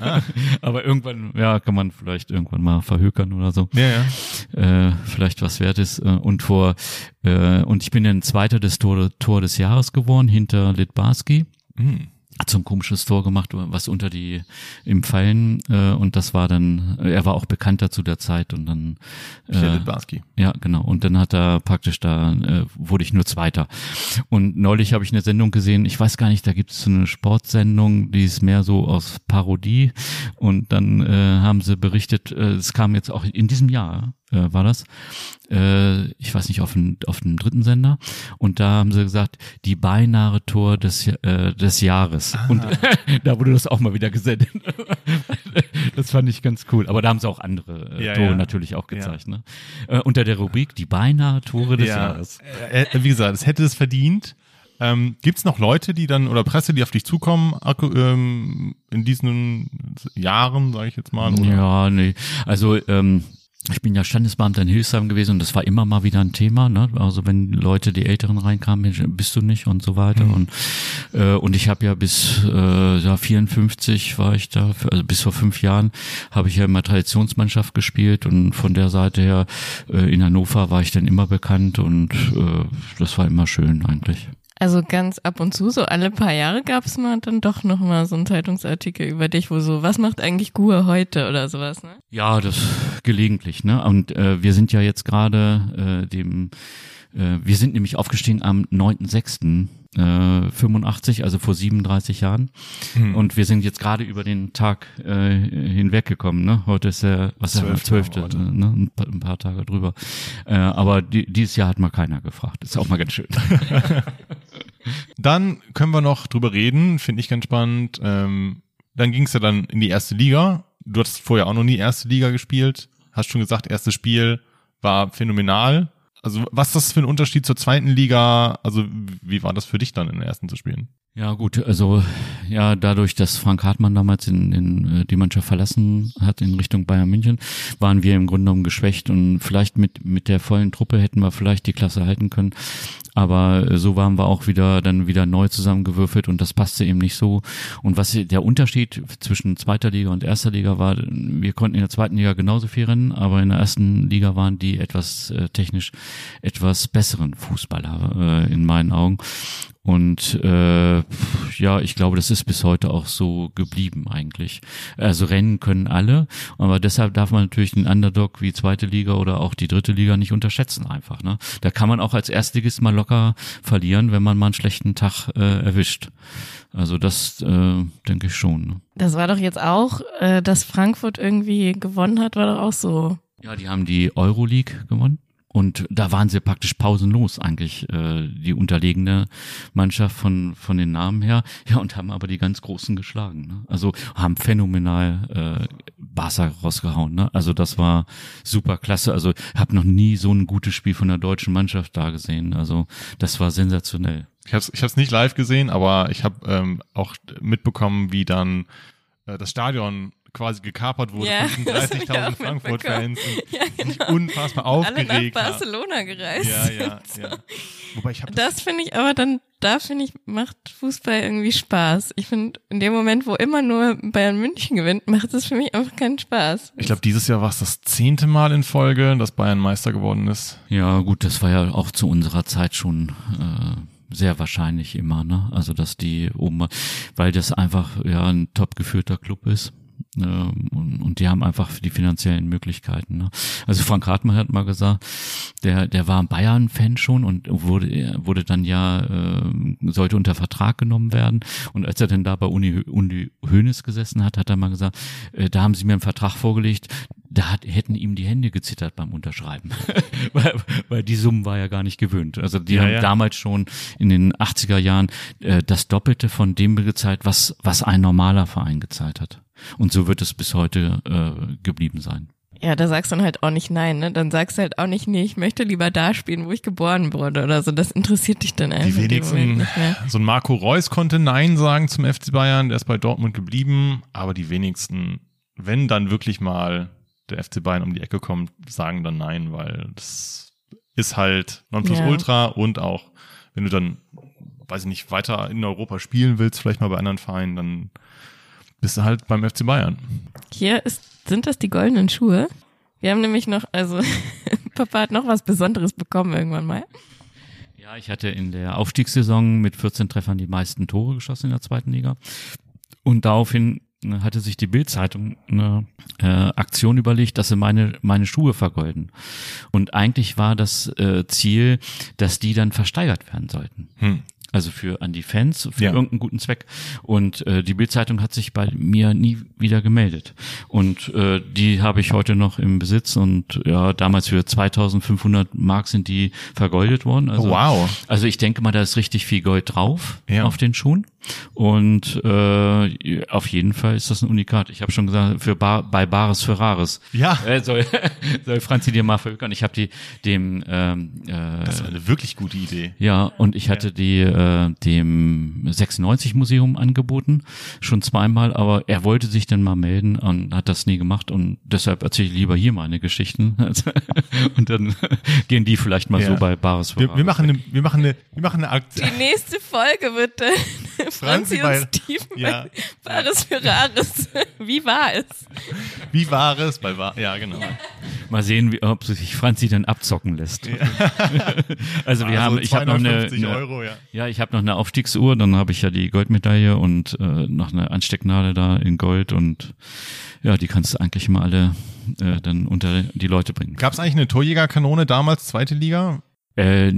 Speaker 3: Ah. Aber irgendwann, ja, kann man vielleicht irgendwann mal verhökern oder so.
Speaker 1: Ja,
Speaker 3: ja. Äh, vielleicht was wert ist. Äh, und vor, äh, und ich bin dann Zweiter des Tor, Tor des Jahres geworden, hinter Litbarski. Mhm hat so ein komisches Tor gemacht, was unter die im Fallen äh, und das war dann, er war auch bekannter zu der Zeit und dann
Speaker 1: äh.
Speaker 3: Ja, genau. Und dann hat er praktisch da äh, wurde ich nur Zweiter. Und neulich habe ich eine Sendung gesehen, ich weiß gar nicht, da gibt es so eine Sportsendung, die ist mehr so aus Parodie und dann äh, haben sie berichtet, äh, es kam jetzt auch in diesem Jahr äh, war das. Äh, ich weiß nicht, auf dem, auf dem dritten Sender. Und da haben sie gesagt, die beinahe Tor des, äh, des Jahres. Ah. Und da wurde das auch mal wieder gesendet. das fand ich ganz cool. Aber da haben sie auch andere äh, ja, Tore ja. natürlich auch gezeigt. Ja. Ne? Äh, unter der Rubrik die beinahe Tore des Jahres.
Speaker 1: Äh, wie gesagt, es hätte es verdient. Ähm, Gibt es noch Leute, die dann oder Presse, die auf dich zukommen ähm, in diesen Jahren, sage ich jetzt mal? Oder?
Speaker 3: Ja, nee. Also ähm, ich bin ja Standesbeamter in Hilsheim gewesen und das war immer mal wieder ein Thema. Ne? Also wenn Leute, die Älteren reinkamen, bist du nicht und so weiter. Mhm. Und, äh, und ich habe ja bis äh, ja, 54 war ich da, also bis vor fünf Jahren habe ich ja immer Traditionsmannschaft gespielt und von der Seite her äh, in Hannover war ich dann immer bekannt und äh, das war immer schön eigentlich.
Speaker 2: Also ganz ab und zu, so alle paar Jahre gab es mal dann doch noch mal so einen Zeitungsartikel über dich, wo so, was macht eigentlich Gur heute oder sowas, ne?
Speaker 3: Ja, das gelegentlich, ne? Und äh, wir sind ja jetzt gerade äh, dem äh, wir sind nämlich aufgestiegen am 9.6. Äh, 85, also vor 37 Jahren. Hm. Und wir sind jetzt gerade über den Tag äh, hinweggekommen. Ne? Heute ist ja, was ist der 12. Äh, ne? Ein paar, ein, paar, Tage drüber. Äh, aber die, dieses Jahr hat mal keiner gefragt. Ist auch mal ganz schön.
Speaker 1: dann können wir noch drüber reden, finde ich ganz spannend. Ähm, dann ging es ja dann in die erste Liga. Du hast vorher auch noch nie erste Liga gespielt. Hast schon gesagt, erstes Spiel war phänomenal. Also was ist das für ein Unterschied zur zweiten Liga? Also wie war das für dich dann in der ersten zu spielen?
Speaker 3: Ja gut, also ja dadurch, dass Frank Hartmann damals in, in, äh, die Mannschaft verlassen hat in Richtung Bayern München, waren wir im Grunde genommen geschwächt und vielleicht mit mit der vollen Truppe hätten wir vielleicht die Klasse halten können. Aber so waren wir auch wieder dann wieder neu zusammengewürfelt und das passte eben nicht so. Und was der Unterschied zwischen zweiter Liga und erster Liga war, wir konnten in der zweiten Liga genauso viel rennen, aber in der ersten Liga waren die etwas äh, technisch etwas besseren Fußballer äh, in meinen Augen. Und äh, ja, ich glaube, das ist bis heute auch so geblieben eigentlich. Also rennen können alle, aber deshalb darf man natürlich den Underdog wie zweite Liga oder auch die dritte Liga nicht unterschätzen einfach. Ne? Da kann man auch als Erstligist mal locker verlieren, wenn man mal einen schlechten Tag äh, erwischt. Also das äh, denke ich schon. Ne?
Speaker 2: Das war doch jetzt auch, äh, dass Frankfurt irgendwie gewonnen hat, war doch auch so.
Speaker 3: Ja, die haben die Euroleague gewonnen. Und da waren sie praktisch pausenlos eigentlich, äh, die unterlegene Mannschaft von, von den Namen her. Ja, und haben aber die ganz Großen geschlagen. Ne? Also haben phänomenal äh, Barca rausgehauen. Ne? Also das war super klasse. Also habe noch nie so ein gutes Spiel von der deutschen Mannschaft da gesehen. Also das war sensationell.
Speaker 1: Ich habe es ich hab's nicht live gesehen, aber ich habe ähm, auch mitbekommen, wie dann äh, das Stadion quasi gekapert wurde
Speaker 2: ja,
Speaker 1: von diesen 30.000 Frankfurt-Fans
Speaker 2: ja, genau.
Speaker 1: unfassbar aufgeregt
Speaker 2: Alle nach Barcelona gereist
Speaker 1: Ja, ja, ja.
Speaker 2: Wobei ich das, das finde ich aber dann, da finde ich, macht Fußball irgendwie Spaß. Ich finde, in dem Moment, wo immer nur Bayern München gewinnt, macht es für mich einfach keinen Spaß.
Speaker 1: Ich glaube, dieses Jahr war es das zehnte Mal in Folge, dass Bayern Meister geworden ist.
Speaker 3: Ja, gut, das war ja auch zu unserer Zeit schon äh, sehr wahrscheinlich immer, ne? Also dass die oben, weil das einfach ja ein top geführter Club ist. Ähm, und, die haben einfach die finanziellen Möglichkeiten. Ne? Also Frank Hartmann hat mal gesagt, der der war ein Bayern-Fan schon und wurde wurde dann ja äh, sollte unter Vertrag genommen werden. Und als er dann da bei Uni, Uni Hoeneß gesessen hat, hat er mal gesagt, äh, da haben sie mir einen Vertrag vorgelegt, da hat, hätten ihm die Hände gezittert beim Unterschreiben, weil, weil die Summen war ja gar nicht gewöhnt. Also die
Speaker 1: Ja,
Speaker 3: haben
Speaker 1: ja.
Speaker 3: damals schon in den 80er Jahren äh, das Doppelte von dem gezahlt, was was ein normaler Verein gezahlt hat. Und so wird es bis heute äh, geblieben sein.
Speaker 2: Ja, da sagst du dann halt auch nicht nein, ne? Dann sagst du halt auch nicht, nee, ich möchte lieber da spielen, wo ich geboren wurde oder so. Das interessiert dich dann einfach
Speaker 1: Die wenigsten,
Speaker 2: nicht mehr.
Speaker 1: so ein Marco Reus konnte Nein sagen zum FC Bayern, der ist bei Dortmund geblieben, aber die wenigsten, wenn dann wirklich mal der FC Bayern um die Ecke kommt, sagen dann Nein, weil das ist halt Nonplusultra und auch, wenn du dann, weiß ich nicht, weiter in Europa spielen willst, vielleicht mal bei anderen Vereinen, dann bist du halt beim FC Bayern.
Speaker 2: Hier ist, sind das die goldenen Schuhe. Wir haben nämlich noch, also Papa hat noch was Besonderes bekommen irgendwann mal.
Speaker 3: Ja, ich hatte in der Aufstiegssaison mit 14 Treffern die meisten Tore geschossen in der zweiten Liga. Und daraufhin äh, hatte sich die Bildzeitung eine äh, Aktion überlegt, dass sie meine meine Schuhe vergolden. Und eigentlich war das äh, Ziel, dass die dann versteigert werden sollten.
Speaker 1: Hm.
Speaker 3: Also für an die Fans, für
Speaker 1: Ja.
Speaker 3: irgendeinen guten Zweck. Und äh, die Bildzeitung hat sich bei mir nie wieder gemeldet. Und äh, die habe ich heute noch im Besitz und ja, damals für 2500 Mark sind die vergoldet worden. Also,
Speaker 1: Oh, wow.
Speaker 3: Also ich denke mal, da ist richtig viel Gold drauf
Speaker 1: Ja.
Speaker 3: auf den Schuhen. Und äh, auf jeden Fall ist das ein Unikat. Ich habe schon gesagt, für Bar, bei Bares für Rares.
Speaker 1: Ja.
Speaker 3: Äh, soll, soll Franzi dir mal verhökern. Ich habe die dem ähm, äh,
Speaker 1: Das ist eine wirklich gute Idee.
Speaker 3: ja, und ich hatte die äh, dem 96 Museum angeboten, schon zweimal, aber er wollte sich dann mal melden und hat das nie gemacht und deshalb erzähle ich lieber hier meine Geschichten und dann gehen die vielleicht mal
Speaker 1: Ja.
Speaker 3: so bei Bares
Speaker 1: Wir, wir machen eine, wir machen eine, wir machen eine Aktion.
Speaker 2: Die nächste Folge wird dann Franzi
Speaker 1: bei-
Speaker 2: und Steven
Speaker 1: Ja.
Speaker 2: Bares für Rares. Wie war es?
Speaker 1: Wie war es bei Wa Ja, genau.
Speaker 3: Mal sehen, wie, ob sich Franzi dann abzocken lässt. also wir haben, ich habe noch eine,
Speaker 1: 250
Speaker 3: eine
Speaker 1: Euro, ja.
Speaker 3: Ja, ich habe noch eine Aufstiegsuhr, dann habe ich ja die Goldmedaille und äh, noch eine Anstecknadel da in Gold und ja, die kannst du eigentlich mal alle äh, dann unter die Leute bringen.
Speaker 1: Gab es eigentlich eine Torjägerkanone damals, zweite Liga?
Speaker 3: Äh,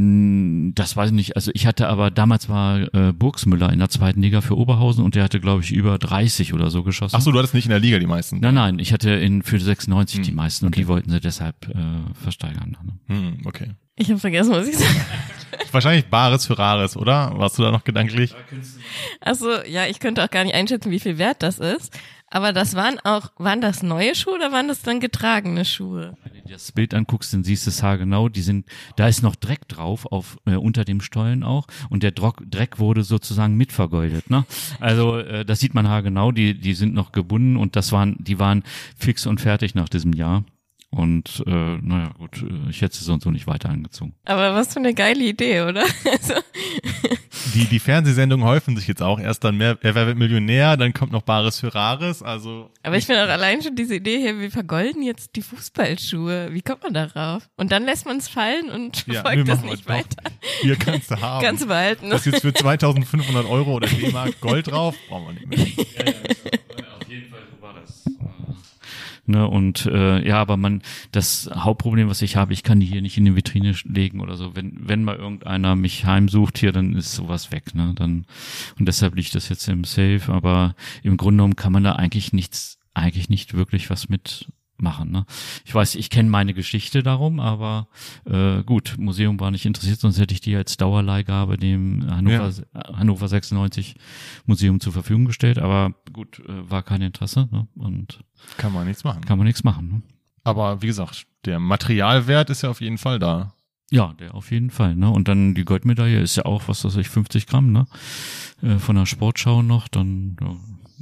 Speaker 3: das weiß ich nicht. Also ich hatte aber damals war äh, Burgsmüller in der zweiten Liga für Oberhausen und der hatte glaube ich über 30 oder so geschossen.
Speaker 1: Ach so, du hattest nicht in der Liga die meisten.
Speaker 3: Nein, nein, ich hatte in für 96
Speaker 1: Hm,
Speaker 3: die meisten und die wollten sie deshalb äh, versteigern. Ne?
Speaker 1: Hm, okay.
Speaker 2: Ich habe vergessen, was ich sagen.
Speaker 1: Wahrscheinlich Bares für Rares, oder? Warst du da noch gedanklich?
Speaker 2: Also ja, ich könnte auch gar nicht einschätzen, wie viel wert das ist. Aber das waren auch, waren das neue Schuhe oder waren das dann getragene Schuhe?
Speaker 3: Wenn du dir das Bild anguckst, dann siehst du es haargenau. Die sind, da ist noch Dreck drauf, auf äh, unter dem Stollen auch, und der Drock, Dreck wurde sozusagen mitvergoldet. Ne? Also äh, das sieht man haargenau. Die, die sind noch gebunden und das waren, die waren fix und fertig nach diesem Jahr. Und äh, naja, gut, äh, ich hätte sie so und so nicht weiter angezogen.
Speaker 2: Aber was für eine geile Idee, oder? Also,
Speaker 1: Die, die Fernsehsendungen häufen sich jetzt auch. Erst dann mehr, wer wird Millionär, dann kommt noch Bares für Rares. Also
Speaker 2: aber ich finde auch allein schon diese Idee hier, wir vergolden jetzt die Fußballschuhe. Wie kommt man darauf? Und dann lässt man es fallen und
Speaker 1: ja,
Speaker 2: verfolgt das
Speaker 1: wir
Speaker 2: nicht weiter.
Speaker 1: Hier kannst du haben.
Speaker 2: Ganz behalten.
Speaker 1: das jetzt für 2500 Euro oder D-Mark Gold drauf, brauchen wir nicht mehr.
Speaker 3: Auf jeden Fall so war das. Ne, und äh, ja, aber man, das Hauptproblem, was ich habe, ich kann die hier nicht in die Vitrine legen oder so. Wenn, wenn mal irgendeiner mich heimsucht hier, dann ist sowas weg, ne? Dann, und deshalb liegt das jetzt im Safe, aber im Grunde genommen kann man da eigentlich nichts, eigentlich nicht wirklich was mit machen. Ne? Ich weiß, ich kenne meine Geschichte darum, aber äh, gut, Museum war nicht interessiert, sonst hätte ich die als Dauerleihgabe dem Hannover, Hannover 96 Museum zur Verfügung gestellt, aber gut, äh, war kein Interesse ne? und
Speaker 1: Kann man nichts machen.
Speaker 3: kann man nichts machen. Ne?
Speaker 1: Aber wie gesagt, der Materialwert ist ja auf jeden Fall da.
Speaker 3: Ja, der auf jeden Fall. Ne? Und dann die Goldmedaille ist ja auch, was weiß ich, 50 Gramm, ne? Äh, von der Sportschau noch, dann, ja,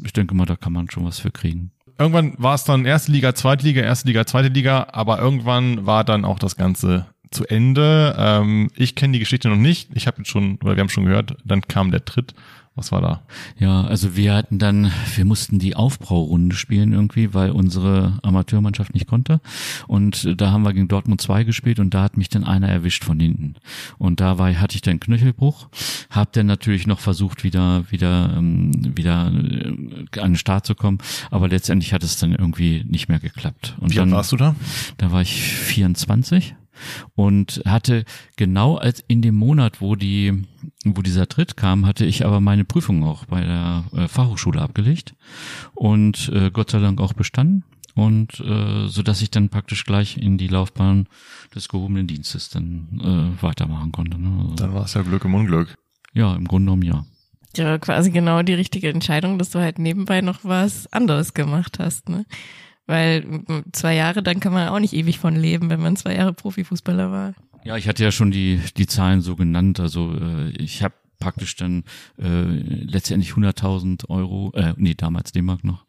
Speaker 3: ich denke mal, da kann man schon was für kriegen.
Speaker 1: Irgendwann war es dann erste Liga, zweite Liga, erste Liga, zweite Liga, aber irgendwann war dann auch das Ganze zu Ende. Ähm, ich kenne die Geschichte noch nicht. Ich habe jetzt schon, oder wir haben schon gehört, dann kam der Tritt Was war da?
Speaker 3: Ja, also wir hatten dann, wir mussten die Aufbaurunde spielen irgendwie, weil unsere Amateurmannschaft nicht konnte. Und da haben wir gegen Dortmund 2 gespielt und da hat mich dann einer erwischt von hinten. Und da war, hatte ich dann Knöchelbruch, hab dann natürlich noch versucht, wieder, wieder, ähm, wieder äh, an den Start zu kommen. Aber letztendlich hat es dann irgendwie nicht mehr geklappt. Und
Speaker 1: Wie
Speaker 3: dann,
Speaker 1: alt warst du da?
Speaker 3: Da war ich 24 und hatte genau als in dem Monat, wo die, wo dieser Tritt kam, hatte ich aber meine Prüfung auch bei der äh, Fachhochschule abgelegt und äh, Gott sei Dank auch bestanden und äh, so dass ich dann praktisch gleich in die Laufbahn des gehobenen Dienstes dann äh, weitermachen konnte. Ne? Also,
Speaker 1: Dann war es ja Glück im Unglück.
Speaker 3: ja, im Grunde genommen ja.
Speaker 2: Ja, quasi genau die richtige Entscheidung, dass du halt nebenbei noch was anderes gemacht hast, ne? Weil zwei Jahre, dann kann man auch nicht ewig von leben, wenn man zwei Jahre Profifußballer war.
Speaker 3: Ja, ich hatte ja schon die die Zahlen so genannt. Also äh, ich habe praktisch dann äh, letztendlich 100.000 Euro, äh, nee, damals D-Mark noch,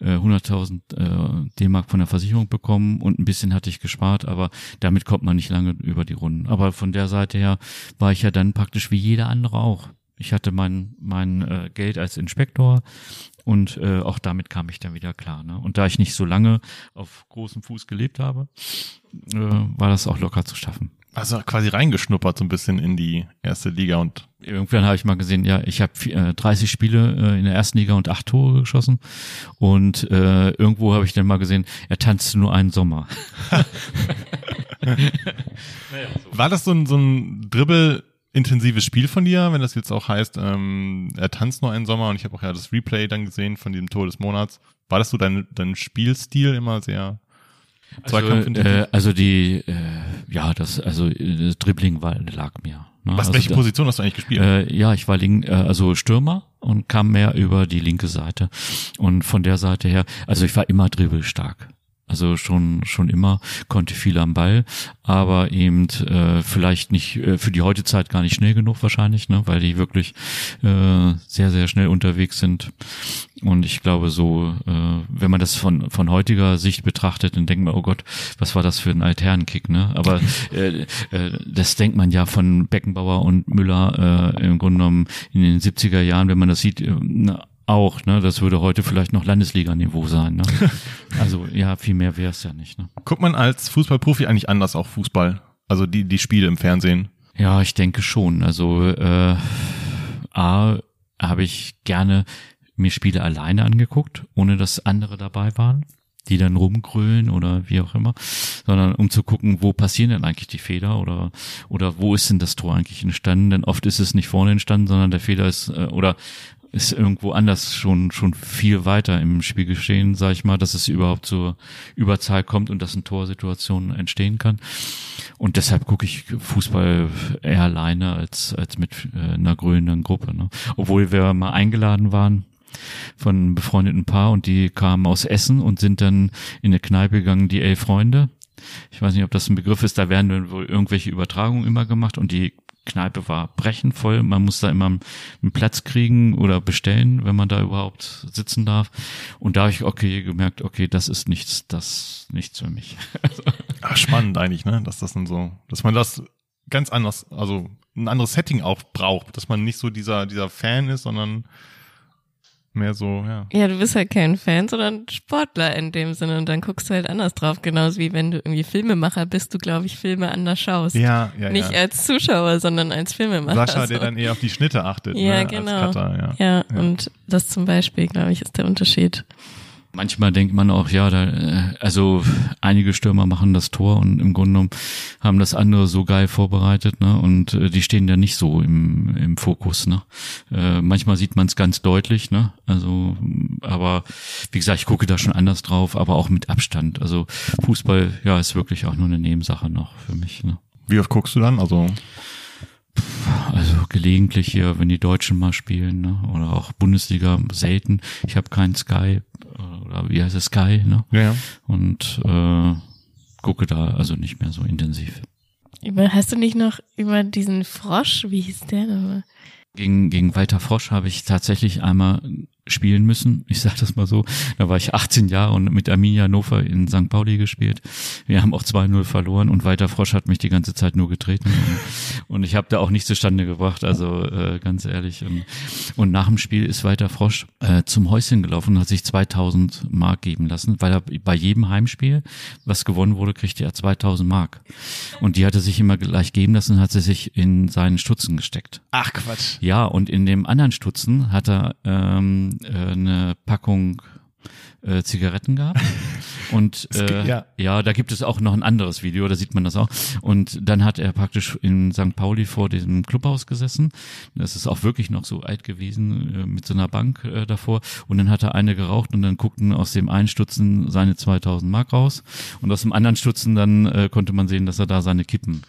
Speaker 3: äh, 100.000 äh, D-Mark von der Versicherung bekommen und ein bisschen hatte ich gespart, aber damit kommt man nicht lange über die Runden. Aber von der Seite her war ich ja dann praktisch wie jeder andere auch. Ich hatte mein, mein äh, Geld als Inspektor und äh, auch damit kam ich dann wieder klar. Ne? Und da ich nicht so lange auf großem Fuß gelebt habe, äh, war das auch locker zu schaffen.
Speaker 1: Also quasi reingeschnuppert so ein bisschen in die erste Liga und
Speaker 3: Irgendwann habe ich mal gesehen, ja, ich habe äh, 30 Spiele äh, in der ersten Liga und acht Tore geschossen. Und äh, irgendwo habe ich dann mal gesehen, er tanzte nur einen Sommer.
Speaker 1: War das so ein, so ein Dribbel-intensives Spiel von dir, wenn das jetzt auch heißt, ähm, er tanzt nur einen Sommer und ich habe auch ja das Replay dann gesehen von diesem Tor des Monats. War das so dein, dein Spielstil immer sehr
Speaker 3: Also,
Speaker 1: zweikampfintensiv?
Speaker 3: äh, also die, äh, ja, das, also äh, das Dribbling war, lag mir. Ne?
Speaker 1: Was,
Speaker 3: also
Speaker 1: welche
Speaker 3: da-
Speaker 1: Position hast du eigentlich gespielt?
Speaker 3: Äh, ja, ich war link, äh, also Stürmer und kam mehr über die linke Seite. Und von der Seite her, also ich war immer dribbelstark. Also schon schon immer konnte viel am Ball, aber eben äh, vielleicht nicht äh, für die heutige Zeit gar nicht schnell genug wahrscheinlich, ne, weil die wirklich äh, sehr sehr schnell unterwegs sind. Und ich glaube so, äh, wenn man das von von heutiger Sicht betrachtet, dann denkt man, oh Gott, was war das für ein Altherrenkick, ne? Aber äh, äh, das denkt man ja von Beckenbauer und Müller äh, im Grunde genommen in den 70er Jahren, wenn man das sieht, äh, na, auch, ne? Das würde heute vielleicht noch Landesliga-Niveau sein, ne? Also ja, viel mehr wäre es ja nicht, ne?
Speaker 1: Guckt man als Fußballprofi eigentlich anders auch Fußball? Also die, die Spiele im Fernsehen.
Speaker 3: Ja, ich denke schon. Also äh, A habe ich gerne mir Spiele alleine angeguckt, ohne dass andere dabei waren, die dann rumgrölen oder wie auch immer, sondern um zu gucken, wo passieren denn eigentlich die Fehler oder oder wo ist denn das Tor eigentlich entstanden? Denn oft ist es nicht vorne entstanden, sondern der Fehler ist äh, oder ist irgendwo anders schon schon viel weiter im Spiel geschehen, sage ich mal, dass es überhaupt zur Überzahl kommt und dass eine Torsituation entstehen kann. Und deshalb gucke ich Fußball eher alleine als als mit äh, einer grünenden Gruppe. Ne? Obwohl wir mal eingeladen waren von einem befreundeten Paar und die kamen aus Essen und sind dann in eine Kneipe gegangen, die elf Freunde. Ich weiß nicht, ob das ein Begriff ist, da werden wohl irgendwelche Übertragungen immer gemacht und die Kneipe war brechend voll. Man muss da immer einen Platz kriegen oder bestellen, wenn man da überhaupt sitzen darf. Und da habe ich okay gemerkt, okay, das ist nichts, das nichts für mich.
Speaker 1: Ach, spannend eigentlich, ne? Dass das dann so, dass man das ganz anders, also ein anderes Setting auch braucht, dass man nicht so dieser, dieser Fan ist, sondern mehr so, ja.
Speaker 2: Ja, du bist halt kein Fan, sondern Sportler in dem Sinne und dann guckst du halt anders drauf. Genauso wie wenn du irgendwie Filmemacher bist, du, glaube ich, Filme anders schaust.
Speaker 1: Ja, ja,
Speaker 2: Nicht
Speaker 1: ja.
Speaker 2: als Zuschauer, sondern als Filmemacher.
Speaker 1: Sascha, der
Speaker 2: so.
Speaker 1: dann eher auf die Schnitte achtet,
Speaker 2: Ja,
Speaker 1: ne?
Speaker 2: genau.
Speaker 1: Cutter, ja.
Speaker 2: ja, und das zum Beispiel, glaube ich, ist der Unterschied.
Speaker 3: Manchmal denkt man auch, ja, da, äh, also einige Stürmer machen das Tor und im Grunde genommen haben das andere so geil vorbereitet, ne? Und äh, die stehen ja nicht so im, im Fokus, ne? Äh, manchmal sieht man es ganz deutlich, ne? Also, aber wie gesagt, ich gucke da schon anders drauf, aber auch mit Abstand. Also Fußball, ja, ist wirklich auch nur eine Nebensache noch für mich, ne?
Speaker 1: Wie oft guckst du dann? Also,
Speaker 3: Also gelegentlich hier, wenn die Deutschen mal spielen, ne? Oder auch Bundesliga selten. Ich habe keinen Sky äh, oder wie heißt es Sky, ne?
Speaker 1: ja, ja.
Speaker 3: und äh, gucke da also nicht mehr so intensiv.
Speaker 2: Über, hast du nicht noch über diesen Frosch, wie hieß der nochmal?
Speaker 3: Gegen, gegen Walter Frosch habe ich tatsächlich einmal spielen müssen. Ich sage das mal so. Da war ich 18 Jahre und mit Arminia Hannover in St. Pauli gespielt. Wir haben auch 2-0 verloren und Walter Frosch hat mich die ganze Zeit nur getreten. Und, ich habe da auch nichts zustande gebracht, also äh, ganz ehrlich. Und, und nach dem Spiel ist Walter Frosch äh, zum Häuschen gelaufen und hat sich 2000 Mark geben lassen, weil er bei jedem Heimspiel, was gewonnen wurde, kriegte er 2000 Mark. Und die hat er sich immer gleich geben lassen und hat sie sich in seinen Stutzen gesteckt.
Speaker 1: Ach Quatsch.
Speaker 3: Ja, und in dem anderen Stutzen hat er ähm, äh, eine Packung äh, Zigaretten gehabt. Und äh, ja. ja, da gibt es auch noch ein anderes Video, da sieht man das auch. Und dann hat er praktisch in St. Pauli vor diesem Clubhaus gesessen. Das ist auch wirklich noch so alt gewesen, äh, mit so einer Bank äh, davor. Und dann hat er eine geraucht und dann guckten aus dem einen Stutzen seine 2000 Mark raus. Und aus dem anderen Stutzen dann äh, konnte man sehen, dass er da seine Kippen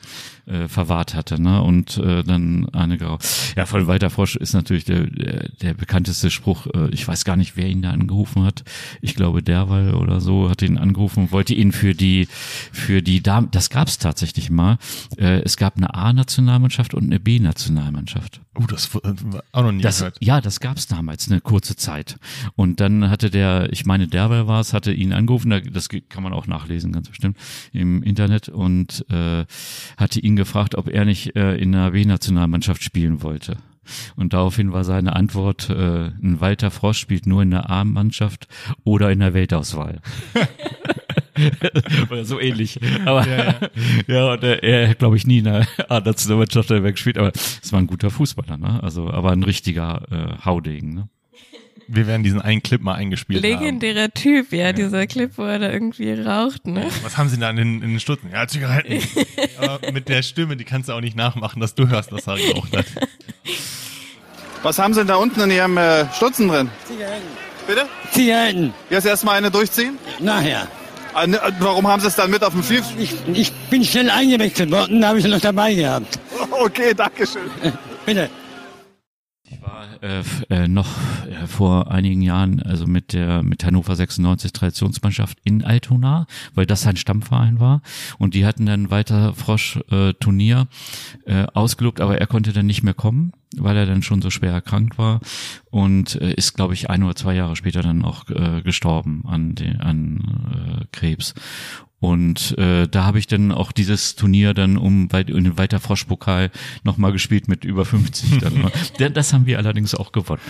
Speaker 3: äh, verwahrt hatte. Ne? Und äh, dann eine geraucht. Ja, von Walter Frosch ist natürlich der, der, der bekannteste Spruch. Äh, ich weiß gar nicht, wer ihn da angerufen hat ich glaube Derwall oder so, hat ihn angerufen und wollte ihn für die, für die Damen, das gab es tatsächlich mal. Äh, es gab eine A-Nationalmannschaft und eine B-Nationalmannschaft.
Speaker 1: Oh, das äh, auch noch nie
Speaker 3: das,
Speaker 1: gehört.
Speaker 3: Ja, das gab es damals eine kurze Zeit. Und dann hatte der, ich meine Derwall war es, hatte ihn angerufen, das kann man auch nachlesen, ganz bestimmt, im Internet und äh, hatte ihn gefragt, ob er nicht äh, in einer B-Nationalmannschaft spielen wollte. Und daraufhin war seine Antwort, äh, ein Walter Frosch spielt nur in der A-Mannschaft oder in der Weltauswahl. oder so ähnlich. Aber ja, ja. ja und er, er hat, glaube ich, nie in der A-Nationalmannschaft gespielt, aber es war ein guter Fußballer, ne? Also, aber ein richtiger äh, Haudegen, ne?
Speaker 1: Wir werden diesen einen Clip mal eingespielt
Speaker 2: Legendärer
Speaker 1: haben.
Speaker 2: Typ, ja, ja, dieser Clip, wo er da irgendwie raucht, ne?
Speaker 1: Was haben sie da in, in den Stutzen? Ja, Zigaretten. Aber mit der Stimme, die kannst du auch nicht nachmachen, dass du hörst, dass er geraucht hat.
Speaker 4: Was haben Sie denn da unten in Ihrem äh, Stutzen drin?
Speaker 5: Zigaretten.
Speaker 4: Bitte?
Speaker 5: Zigaretten.
Speaker 4: Jetzt erstmal eine durchziehen?
Speaker 5: Nachher.
Speaker 4: Äh, ne, warum haben Sie es dann mit auf dem Fief?
Speaker 5: Ich, ich bin schnell eingewechselt worden, da habe ich noch dabei gehabt.
Speaker 4: Okay, danke schön.
Speaker 5: Bitte.
Speaker 3: Ich war äh, äh, noch äh, vor einigen Jahren also mit der mit Hannover 96 Traditionsmannschaft in Altona, weil das sein Stammverein war. Und die hatten dann weiter Frosch äh, Turnier äh, ausgelobt, aber er konnte dann nicht mehr kommen, weil er dann schon so schwer erkrankt war. Und äh, ist glaube ich ein oder zwei Jahre später dann auch äh, gestorben an den an äh, Krebs und äh, da habe ich dann auch dieses Turnier dann um weit, in den Weiter Frosch-Pokal nochmal gespielt mit über 50. Dann. das haben wir allerdings auch gewonnen.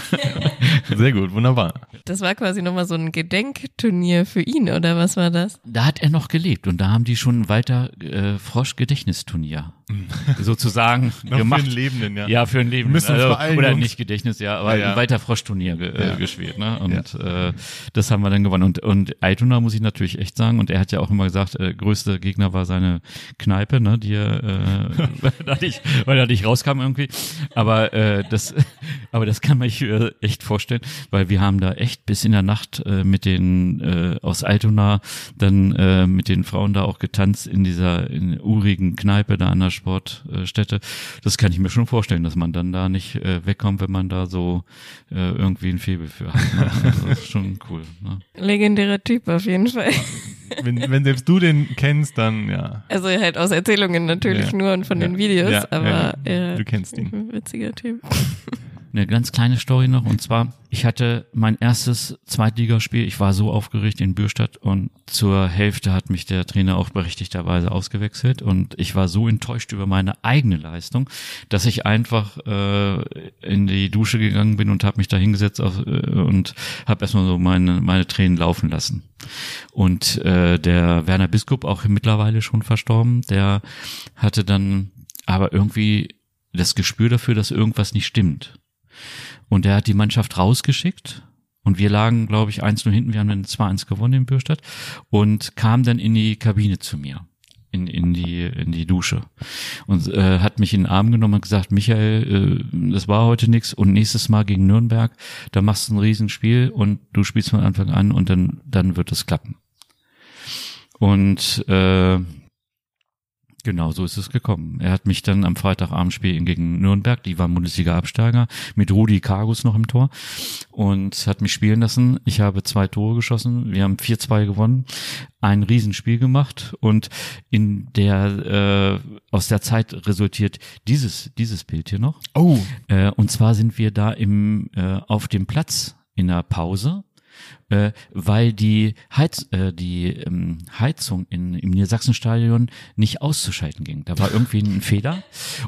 Speaker 1: Sehr gut, wunderbar.
Speaker 2: Das war quasi nochmal so ein Gedenkturnier für ihn, oder was war das?
Speaker 3: Da hat er noch gelebt und da haben die schon Weiter äh, Frosch-Gedächtnisturnier sozusagen gemacht.
Speaker 1: Für einen Lebenden, ja.
Speaker 3: Ja, für einen Lebenden.
Speaker 1: Müssen
Speaker 3: also,
Speaker 1: beeilen,
Speaker 3: oder nicht Gedächtnis, ja, aber
Speaker 1: Ja, ja.
Speaker 3: ein weiter Froschturnier ge
Speaker 1: Ja.
Speaker 3: äh, gespielt, ne? Und äh, das haben wir dann gewonnen. Und und Altona muss ich natürlich echt sagen. Und er hat ja auch immer gesagt, äh, größte Gegner war seine Kneipe, ne? Die er, äh, weil, er nicht, weil er nicht rauskam irgendwie. Aber äh, das, aber das kann man sich äh, echt vorstellen, weil wir haben da echt bis in der Nacht äh, mit den äh, aus Altona dann äh, mit den Frauen da auch getanzt in dieser in urigen Kneipe da an der Sportstätte. Das kann ich mir schon vorstellen, dass man dann da nicht äh, wegkommt, wenn man da so äh, irgendwie ein Faible für hat. Ne? Also das ist schon cool. Ne?
Speaker 2: Legendärer Typ auf jeden Fall.
Speaker 1: Wenn, wenn selbst du den kennst, dann ja.
Speaker 2: Also halt aus Erzählungen natürlich
Speaker 1: Ja.
Speaker 2: nur und von
Speaker 1: Ja.
Speaker 2: den Videos, aber
Speaker 1: ja. Du kennst ihn.
Speaker 2: ein witziger Typ.
Speaker 3: Eine ganz kleine Story noch und zwar, ich hatte mein erstes Zweitligaspiel, ich war so aufgeregt in Bürstadt und zur Hälfte hat mich der Trainer auch berechtigterweise ausgewechselt und ich war so enttäuscht über meine eigene Leistung, dass ich einfach äh, in die Dusche gegangen bin und habe mich da hingesetzt äh, und habe erstmal so meine, meine Tränen laufen lassen. Und äh, der Werner Biskup, auch mittlerweile schon verstorben, der hatte dann aber irgendwie das Gespür dafür, dass irgendwas nicht stimmt. Und er hat die Mannschaft rausgeschickt. Und wir lagen, glaube ich, 1-0 hinten. Wir haben dann 2-1 gewonnen in Bürstadt. Und kam dann in die Kabine zu mir. In, in die in die Dusche und äh, hat mich in den Arm genommen und gesagt Michael äh, das war heute nix und nächstes Mal gegen Nürnberg da machst du ein Riesenspiel und du spielst von Anfang an und dann dann wird es klappen und äh, Genau, so ist es gekommen. Er hat mich dann am Freitagabendspiel gegen Nürnberg, die waren Bundesliga-Absteiger, mit Rudi Kargus noch im Tor und hat mich spielen lassen. Ich habe zwei Tore geschossen, wir haben 4-2 gewonnen, ein Riesenspiel gemacht und in der äh, aus der Zeit resultiert dieses dieses Bild hier noch.
Speaker 1: Oh,
Speaker 3: Äh, und zwar sind wir da im äh, auf dem Platz in der Pause, äh, weil die, Heiz, äh, die ähm, Heizung in, im Niedersachsenstadion nicht auszuschalten ging. Da war irgendwie ein Fehler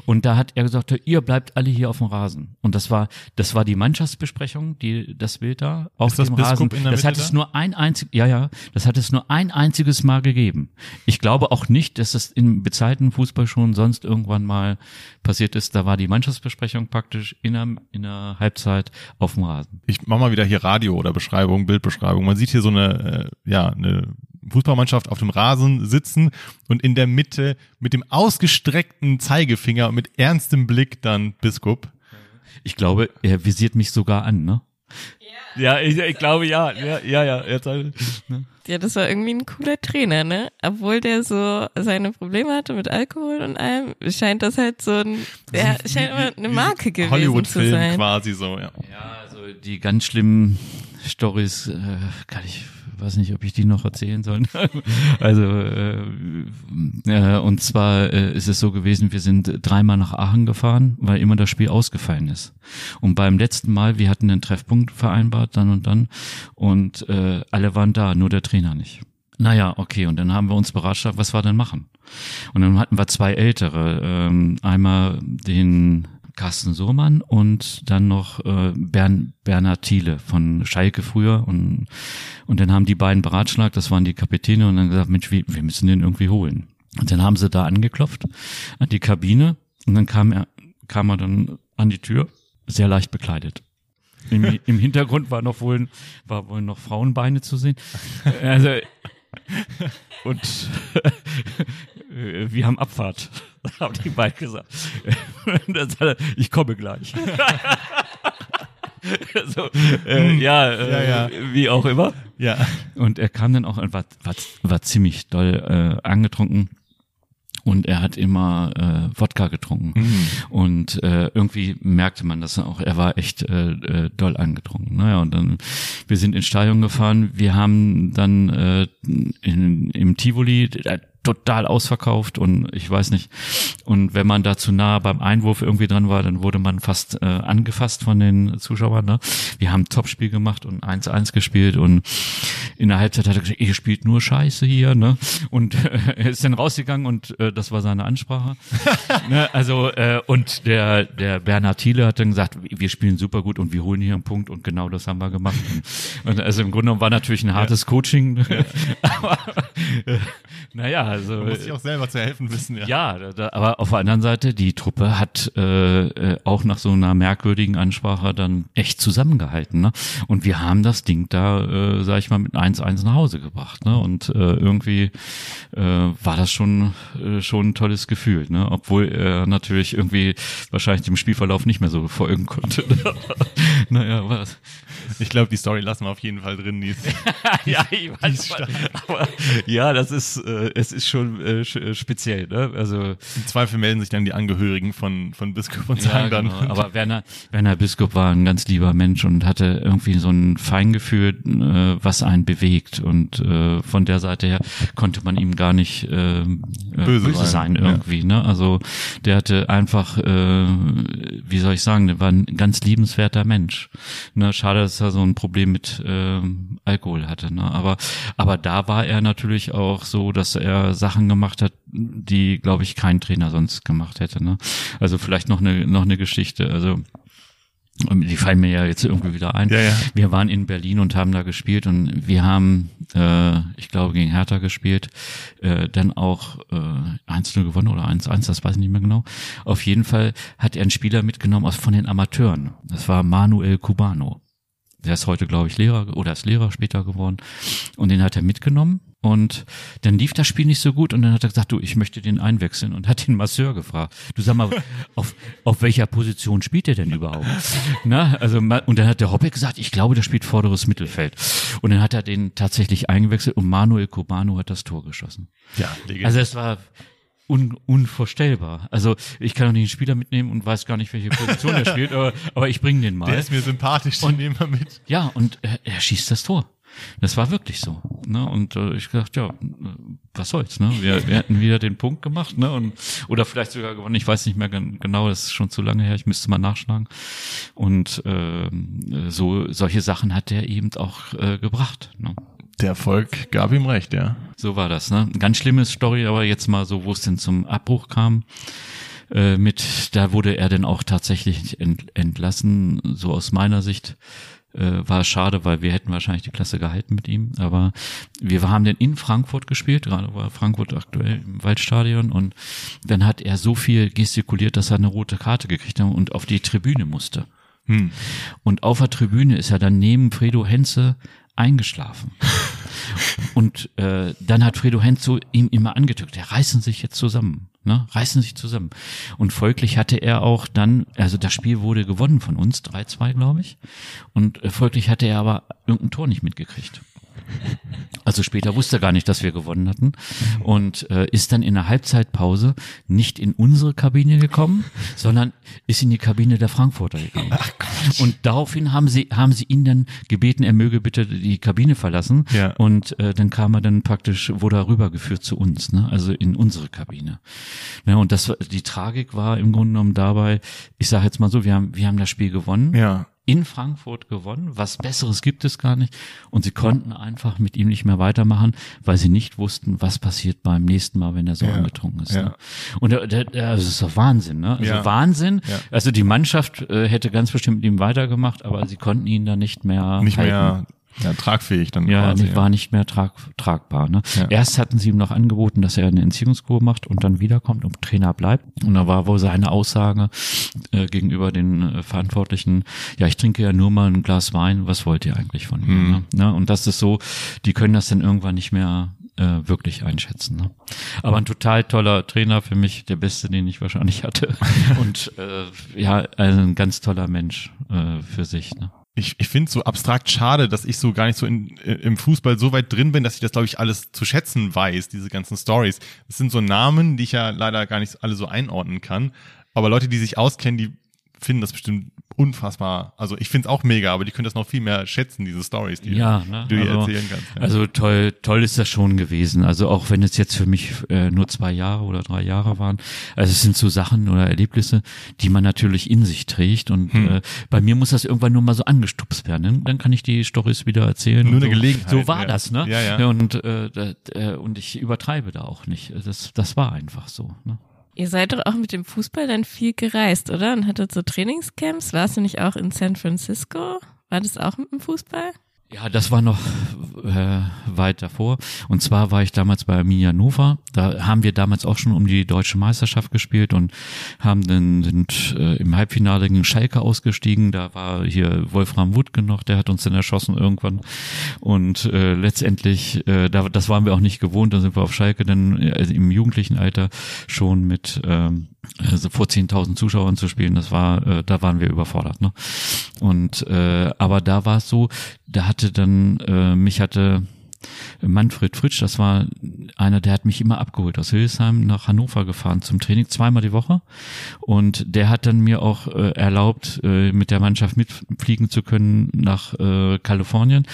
Speaker 3: und da hat er gesagt, ihr bleibt alle hier auf dem Rasen. Und das war, das war die Mannschaftsbesprechung, die das Bild da auf
Speaker 1: Ist das
Speaker 3: dem
Speaker 1: Biskup
Speaker 3: Rasen. das hat es nur ein einzig, ja ja, das hat es nur ein einziges Mal gegeben. Ich glaube auch nicht, dass das im bezahlten Fußball schon sonst irgendwann mal passiert ist. Da war die Mannschaftsbesprechung praktisch in der, in der Halbzeit auf dem Rasen.
Speaker 1: Ich mach mal wieder hier Radio oder Beschreibung, Bildbeschreibung. Man sieht hier so eine, äh, ja, eine Fußballmannschaft auf dem Rasen sitzen und in der Mitte mit dem ausgestreckten Zeigefinger und mit ernstem Blick dann Biskup.
Speaker 3: Ich glaube, er visiert mich sogar an, ne? Ja, ich, ich glaube ja, ja, ja, ja. Jetzt, ne?
Speaker 2: Ja, das war irgendwie ein cooler Trainer, ne? Obwohl der so seine Probleme hatte mit Alkohol und allem, scheint das halt so ein, ja, scheint immer eine Marke gewesen zu
Speaker 1: Hollywood-Film
Speaker 2: sein.
Speaker 1: quasi so, ja.
Speaker 3: Ja, also die ganz schlimmen Stories, äh, kann ich, weiß nicht, ob ich die noch erzählen soll. also äh, äh, und zwar äh, ist es so gewesen, wir sind dreimal nach Aachen gefahren, weil immer das Spiel ausgefallen ist. Und beim letzten Mal, wir hatten einen Treffpunkt vereinbart, dann und dann, und äh, alle waren da, nur der Trainer nicht. Naja, okay, und dann haben wir uns beratschlagt, was wir denn machen. Und dann hatten wir zwei Ältere, ähm, einmal den Carsten Sohmann und dann noch äh, Bern, Bernhard Thiele von Schalke früher und, und dann haben die beiden beratschlagt, das waren die Kapitäne und dann gesagt, Mensch, wir, wir müssen den irgendwie holen. Und dann haben sie da angeklopft an die Kabine und dann kam er, kam er dann an die Tür, sehr leicht bekleidet. Im, Im Hintergrund war noch wohl, war wohl noch Frauenbeine zu sehen. Also, und wir haben Abfahrt, haben die beiden gesagt. Und dann sagt er, ich komme gleich. so, äh, ja, äh,
Speaker 1: Ja, ja.
Speaker 3: wie auch immer.
Speaker 1: Ja.
Speaker 3: Und er kam dann auch und war, war, war ziemlich doll äh, angetrunken. Und er hat immer äh, Wodka getrunken. Und äh, irgendwie merkte man das auch. Er war echt äh, äh, doll angetrunken. Naja, und dann, wir sind ins Stadion gefahren. Wir haben dann äh, in, im Tivoli total ausverkauft und ich weiß nicht. Und wenn man da zu nah beim Einwurf irgendwie dran war, dann wurde man fast äh, angefasst von den Zuschauern. Ne? Wir haben ein Topspiel gemacht und 1-1 gespielt und in der Halbzeit hat er gesagt, ihr spielt nur Scheiße hier. Ne? Und äh, er ist dann rausgegangen und äh, das war seine Ansprache. ne? Also äh, und der der Bernhard Thiele hat dann gesagt, wir spielen super gut und wir holen hier einen Punkt und genau das haben wir gemacht. Und, und also im Grunde war natürlich ein hartes Coaching. Aber äh, naja, also
Speaker 1: Man muss sich auch selber zu helfen wissen, ja.
Speaker 3: ja, da, aber auf der anderen Seite, die Truppe hat äh, äh, auch nach so einer merkwürdigen Ansprache dann echt zusammengehalten. Ne? Und wir haben das Ding da, äh, sag ich mal, mit 1-1 nach Hause gebracht. Ne? Und äh, irgendwie äh, war das schon, äh, schon ein tolles Gefühl. Ne? Obwohl er natürlich irgendwie wahrscheinlich dem Spielverlauf nicht mehr so folgen konnte. naja, was?
Speaker 1: Ich glaube, die Story lassen wir auf jeden Fall drin. Die ist,
Speaker 3: ja, ich weiß, aber, aber ja, das ist, äh, es ist schon äh, äh, speziell. Ne? Also
Speaker 1: Im Zweifel melden sich dann die Angehörigen von, von Biskup und sagen
Speaker 3: Ja,
Speaker 1: dann.
Speaker 3: genau. Aber Werner, Werner Biskup war ein ganz lieber Mensch und hatte irgendwie so ein Feingefühl, äh, was einen bewegt. Und äh, von der Seite her konnte man ihm gar nicht äh, äh,
Speaker 1: Böse
Speaker 3: böse,
Speaker 1: sein,
Speaker 3: sein,
Speaker 1: ja.
Speaker 3: irgendwie. Ne? Also der hatte einfach, äh, wie soll ich sagen, der war ein ganz liebenswerter Mensch. Ne? Schade, dass er so ein Problem mit äh, Alkohol hatte. Ne? Aber, aber da war er natürlich auch so, dass er Sachen gemacht hat, die, glaube ich, kein Trainer sonst gemacht hätte. Ne? Also vielleicht noch eine noch eine Geschichte. Also und die fallen mir ja jetzt irgendwie wieder ein.
Speaker 1: Ja, ja.
Speaker 3: Wir waren in Berlin und haben da gespielt und wir haben, äh, ich glaube, gegen Hertha gespielt, äh, dann auch äh, 1-0 gewonnen oder 1-1, das weiß ich nicht mehr genau. Auf jeden Fall hat er einen Spieler mitgenommen aus von den Amateuren. Das war Manuel Cubano. Der ist heute, glaube ich, Lehrer oder ist Lehrer später geworden. Und den hat er mitgenommen. Und dann lief das Spiel nicht so gut und dann hat er gesagt, du, ich möchte den einwechseln und hat den Masseur gefragt. Du sag mal, auf, auf welcher Position spielt er denn überhaupt? Na, also, und dann hat der Hoppe gesagt, ich glaube, der spielt vorderes Mittelfeld. Und dann hat er den tatsächlich eingewechselt und Manuel Cubano hat das Tor geschossen.
Speaker 1: ja, legendär.
Speaker 3: Also es war un, unvorstellbar. Also ich kann doch nicht einen Spieler mitnehmen und weiß gar nicht, welche Position er spielt, aber, aber ich bringe den mal.
Speaker 1: der ist mir sympathisch, den nehmen wir mit.
Speaker 3: Ja, und er, er schießt das Tor. Das war wirklich so. Ne? Und äh, ich dachte, ja, was soll's, ne? Wir, wir hatten wieder den Punkt gemacht, ne? Und oder vielleicht sogar gewonnen. Ich weiß nicht mehr genau, das ist schon zu lange her. Ich müsste mal nachschlagen. Und äh, so solche Sachen hat er eben auch äh, gebracht. Ne?
Speaker 1: Der Erfolg gab ihm recht, ja.
Speaker 3: So war das, ne? Ganz schlimmes Story, aber jetzt mal so, wo es denn zum Abbruch kam. Äh, mit, da wurde er dann auch tatsächlich ent, entlassen, so aus meiner Sicht äh, war schade, weil wir hätten wahrscheinlich die Klasse gehalten mit ihm. Aber wir haben den in Frankfurt gespielt, gerade war Frankfurt aktuell im Waldstadion und dann hat er so viel gestikuliert, dass er eine rote Karte gekriegt hat und auf die Tribüne musste. Hm. Und auf der Tribüne ist er dann neben Fredo Henze eingeschlafen. Und äh, dann hat Fredo Henzo ihm immer angetückt, der reißen sich jetzt zusammen, ne? Reißen sich zusammen. Und folglich hatte er auch dann, also das Spiel wurde gewonnen von uns, 3-2, glaube ich. Und äh, folglich hatte er aber irgendein Tor nicht mitgekriegt. Also später wusste er gar nicht, dass wir gewonnen hatten und äh, ist dann in der Halbzeitpause nicht in unsere Kabine gekommen, sondern ist in die Kabine der Frankfurter gegangen. Ach und daraufhin haben sie haben sie ihn dann gebeten, er möge bitte die Kabine verlassen ja. und äh, dann kam er dann praktisch wurde er rübergeführt zu uns, ne? Also in unsere Kabine. Ja, und das die Tragik war im Grunde genommen dabei, ich sage jetzt mal so, wir haben wir haben das Spiel gewonnen.
Speaker 1: Ja
Speaker 3: in Frankfurt gewonnen. Was Besseres gibt es gar nicht. Und sie konnten einfach mit ihm nicht mehr weitermachen, weil sie nicht wussten, was passiert beim nächsten Mal, wenn er so ja, angetrunken ist. Ja. Ne? Und der, der, das ist doch Wahnsinn, ne? Also ja. Wahnsinn. Also die Mannschaft äh, hätte ganz bestimmt mit ihm weitergemacht, aber sie konnten ihn da nicht mehr
Speaker 1: nicht
Speaker 3: halten.
Speaker 1: mehr ja, tragfähig dann
Speaker 3: ja,
Speaker 1: quasi.
Speaker 3: Ja, war nicht mehr trag, tragbar. Ne? Ja. Erst hatten sie ihm noch angeboten, dass er eine Entziehungskur macht und dann wiederkommt und Trainer bleibt. Und da war wohl seine Aussage äh, gegenüber den äh, Verantwortlichen, ja, ich trinke ja nur mal ein Glas Wein, was wollt ihr eigentlich von mir? Mhm. Ne? Ja, und das ist so, die können das dann irgendwann nicht mehr äh, wirklich einschätzen. Ne? Aber ein total toller Trainer für mich, der beste, den ich wahrscheinlich hatte. und äh, ja, also ein ganz toller Mensch äh, für sich. Ne?
Speaker 1: Ich, ich finde es so abstrakt schade, dass ich so gar nicht so in, im Fußball so weit drin bin, dass ich das, glaube ich, alles zu schätzen weiß, diese ganzen Stories. Das sind so Namen, die ich ja leider gar nicht alle so einordnen kann. Aber Leute, die sich auskennen, die finden das bestimmt unfassbar. Also ich finde es auch mega, aber die können das noch viel mehr schätzen, diese Stories, die,
Speaker 3: ja, ne?
Speaker 1: die du
Speaker 3: also,
Speaker 1: erzählen kannst. Ja.
Speaker 3: Also toll, toll ist das schon gewesen. Also auch wenn es jetzt für mich äh, nur zwei Jahre oder drei Jahre waren. Also es sind so Sachen oder Erlebnisse, die man natürlich in sich trägt. Und hm. äh, bei mir muss das irgendwann nur mal so angestupst werden. Dann kann ich die Stories wieder erzählen.
Speaker 1: Nur eine
Speaker 3: so.
Speaker 1: Gelegenheit.
Speaker 3: So war ja. das, ne?
Speaker 1: Ja, ja.
Speaker 3: Und, äh, äh, und ich übertreibe da auch nicht. Das, das war einfach so. Ne?
Speaker 2: Ihr seid doch auch mit dem Fußball dann viel gereist, oder? Und hattet so Trainingscamps. Warst du nicht auch in San Francisco? War das auch mit dem Fußball?
Speaker 3: Ja, das war noch äh, weit davor. Und zwar war ich damals bei Arminia Nova. Da haben wir damals auch schon um die deutsche Meisterschaft gespielt und haben dann sind äh, im Halbfinale gegen Schalke ausgestiegen. Da war hier Wolfram Wutke noch, der hat uns dann erschossen irgendwann. Und äh, letztendlich, äh, da, das waren wir auch nicht gewohnt. Da sind wir auf Schalke dann äh, im jugendlichen Alter schon mit ähm, also vor 10.000 Zuschauern zu spielen, das war, äh, da waren wir überfordert. Ne? Und äh, aber da war es so, da hatte dann äh, mich hatte Manfred Fritsch, das war einer, der hat mich immer abgeholt aus Hildesheim nach Hannover gefahren zum Training, zweimal die Woche. Und der hat dann mir auch äh, erlaubt, äh, mit der Mannschaft mitfliegen zu können nach äh, Kalifornien.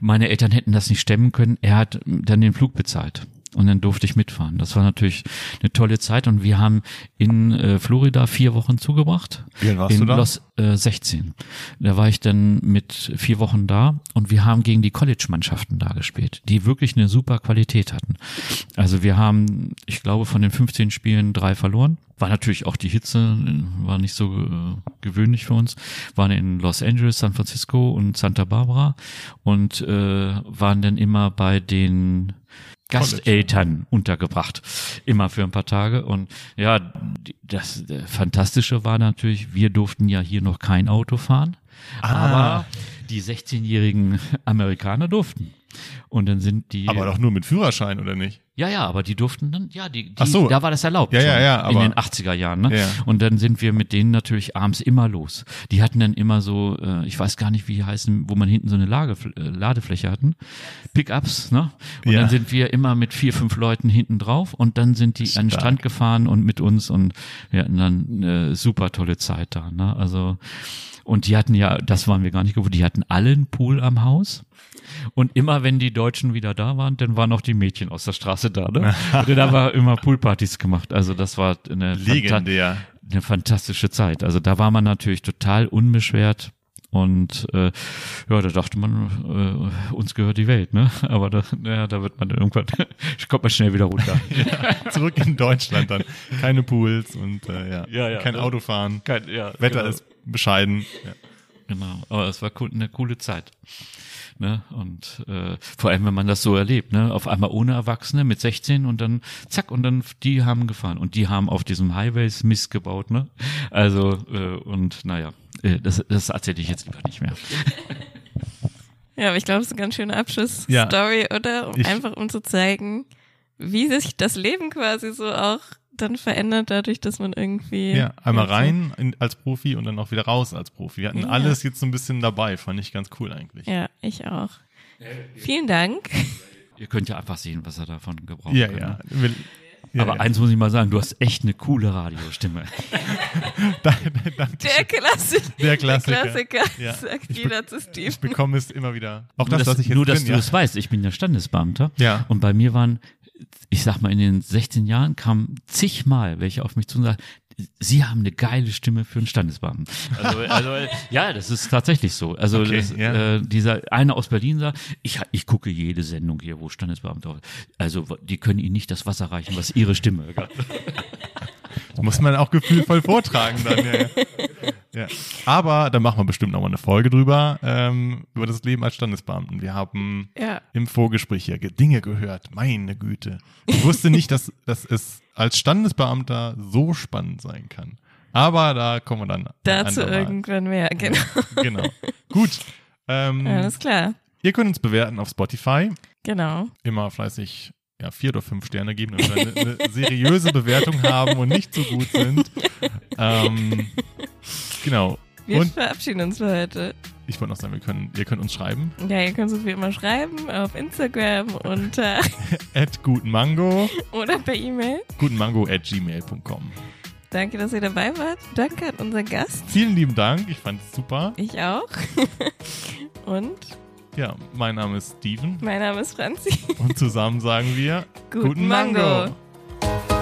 Speaker 3: Meine Eltern hätten das nicht stemmen können. Er hat dann den Flug bezahlt und dann durfte ich mitfahren. Das war natürlich eine tolle Zeit und wir haben in äh, Florida vier Wochen zugebracht.
Speaker 1: Wie warst
Speaker 3: in
Speaker 1: du da?
Speaker 3: Los, äh, 16. Da war ich dann mit vier Wochen da und wir haben gegen die College-Mannschaften da gespielt, die wirklich eine super Qualität hatten. Also wir haben, ich glaube, von den 15 Spielen drei verloren. War natürlich auch die Hitze, war nicht so äh, gewöhnlich für uns. Waren in Los Angeles, San Francisco und Santa Barbara und äh, waren dann immer bei den Gasteltern untergebracht, immer für ein paar Tage. Und ja, das Fantastische war natürlich, wir durften ja hier noch kein Auto fahren, ah. aber die 16-jährigen Amerikaner durften. Und dann sind die.
Speaker 1: Aber doch nur mit Führerschein, oder nicht?
Speaker 3: Ja, ja, aber die durften dann, ja, die, die
Speaker 1: Ach so.
Speaker 3: da war das erlaubt.
Speaker 1: Ja, ja, ja.
Speaker 3: Aber in den 80er Jahren, ne?
Speaker 1: Ja.
Speaker 3: Und dann sind wir mit denen natürlich abends immer los. Die hatten dann immer so, äh, ich weiß gar nicht, wie die heißen, wo man hinten so eine Lage, äh, Ladefläche hatten. Pickups, ne? Und
Speaker 1: Ja.
Speaker 3: dann sind wir immer mit vier, fünf Leuten hinten drauf und dann sind die an den. Strand gefahren und mit uns und wir hatten dann eine super tolle Zeit da, ne? Also, und die hatten ja, das waren wir gar nicht gewohnt, die hatten alle einen Pool am Haus. Und immer wenn die Deutschen wieder da waren, dann waren auch die Mädchen aus der Straße da, ne? Und haben wir immer Poolpartys gemacht. Also das war eine,
Speaker 1: Legendär.
Speaker 3: eine fantastische Zeit. Also da war man natürlich total unbeschwert. Und äh, ja, da dachte man, äh, uns gehört die Welt, ne? Aber da, ja, da wird man dann irgendwann, kommt man schnell wieder runter.
Speaker 1: Zurück in Deutschland dann. Keine Pools und äh, ja.
Speaker 3: Ja, ja.
Speaker 1: kein Autofahren.
Speaker 3: Kein, ja,
Speaker 1: Wetter
Speaker 3: genau.
Speaker 1: ist bescheiden. Ja.
Speaker 3: Genau, aber es war cool, eine coole Zeit. Ne? Und äh, vor allem, wenn man das so erlebt, ne? auf einmal ohne Erwachsene mit 16 und dann zack und dann die haben gefahren und die haben auf diesem Highways Mist gebaut, ne? Also äh, und naja, äh, das, das erzähle ich jetzt lieber nicht mehr.
Speaker 2: Ja, aber ich glaube, es ist eine ganz schöne Abschlussstory,
Speaker 1: Ja.
Speaker 2: oder? Um einfach um zu zeigen, wie sich das Leben quasi so auch dann verändert, dadurch, dass man irgendwie.
Speaker 1: Ja, einmal rein in, als Profi und dann auch wieder raus als Profi. Wir hatten
Speaker 2: Ja.
Speaker 1: alles jetzt so ein bisschen dabei, fand ich ganz cool eigentlich.
Speaker 2: Ja, ich auch. Vielen Dank.
Speaker 3: Ihr könnt ja einfach sehen, was er davon gebraucht
Speaker 1: Ja,
Speaker 3: kann,
Speaker 1: ja.
Speaker 3: ne?
Speaker 1: Ja,
Speaker 3: Aber
Speaker 1: ja.
Speaker 3: eins muss ich mal sagen, du hast echt eine coole Radiostimme.
Speaker 1: Danke, danke.
Speaker 2: Der Klassiker.
Speaker 1: Der Klassiker. Ja.
Speaker 2: sagt
Speaker 1: Ich
Speaker 2: jeder zu Steve.
Speaker 1: Ich bekomme es immer wieder. Auch
Speaker 3: nur,
Speaker 1: das,
Speaker 3: dass,
Speaker 1: was ich jetzt
Speaker 3: nur, dass
Speaker 1: bin,
Speaker 3: du
Speaker 1: ja.
Speaker 3: es weißt, ich bin ja Standesbeamter.
Speaker 1: Ja.
Speaker 3: Und bei mir waren, ich sag mal, in den 16 Jahren kamen zigmal welche auf mich zu und sagten, Sie haben eine geile Stimme für einen Standesbeamten. Also, also ja, das ist tatsächlich so. Also
Speaker 1: Okay,
Speaker 3: das,
Speaker 1: ja.
Speaker 3: äh, dieser eine aus Berlin sagt, ich, ich gucke jede Sendung hier, wo Standesbeamte, also die können Ihnen nicht das Wasser reichen, was Ihre Stimme.
Speaker 1: Muss man auch gefühlvoll vortragen dann. Ja, ja. Ja. Aber da machen wir bestimmt noch mal eine Folge drüber, ähm, über das Leben als Standesbeamten. Wir haben
Speaker 2: Ja.
Speaker 1: im Vorgespräch hier ge- Dinge gehört. Meine Güte. Ich wusste nicht, dass, dass es als Standesbeamter so spannend sein kann. Aber da kommen wir dann.
Speaker 2: Dazu irgendwann mehr, genau.
Speaker 1: Genau. Gut. Ähm,
Speaker 2: Alles klar.
Speaker 1: ihr könnt uns bewerten auf Spotify.
Speaker 2: Genau.
Speaker 1: Immer fleißig ja, vier oder fünf Sterne geben, wir eine, eine seriöse Bewertung haben und nicht so gut sind. Ähm, genau.
Speaker 2: Wir
Speaker 1: Und
Speaker 2: verabschieden uns für heute.
Speaker 1: ich wollte noch sagen, wir können, ihr könnt uns schreiben.
Speaker 2: Ja, ihr könnt uns wie immer schreiben auf Instagram unter
Speaker 1: At gutenmango,
Speaker 2: oder per E-Mail.
Speaker 1: gutenmango at gmail.com.
Speaker 2: Danke, dass ihr dabei wart. Danke an unseren Gast.
Speaker 1: Vielen lieben Dank, ich fand es super.
Speaker 2: Ich auch. Und
Speaker 1: ja, mein Name ist Steven.
Speaker 2: Mein Name ist Franzi.
Speaker 1: Und zusammen sagen wir
Speaker 2: Guten, Guten Mango. Mango.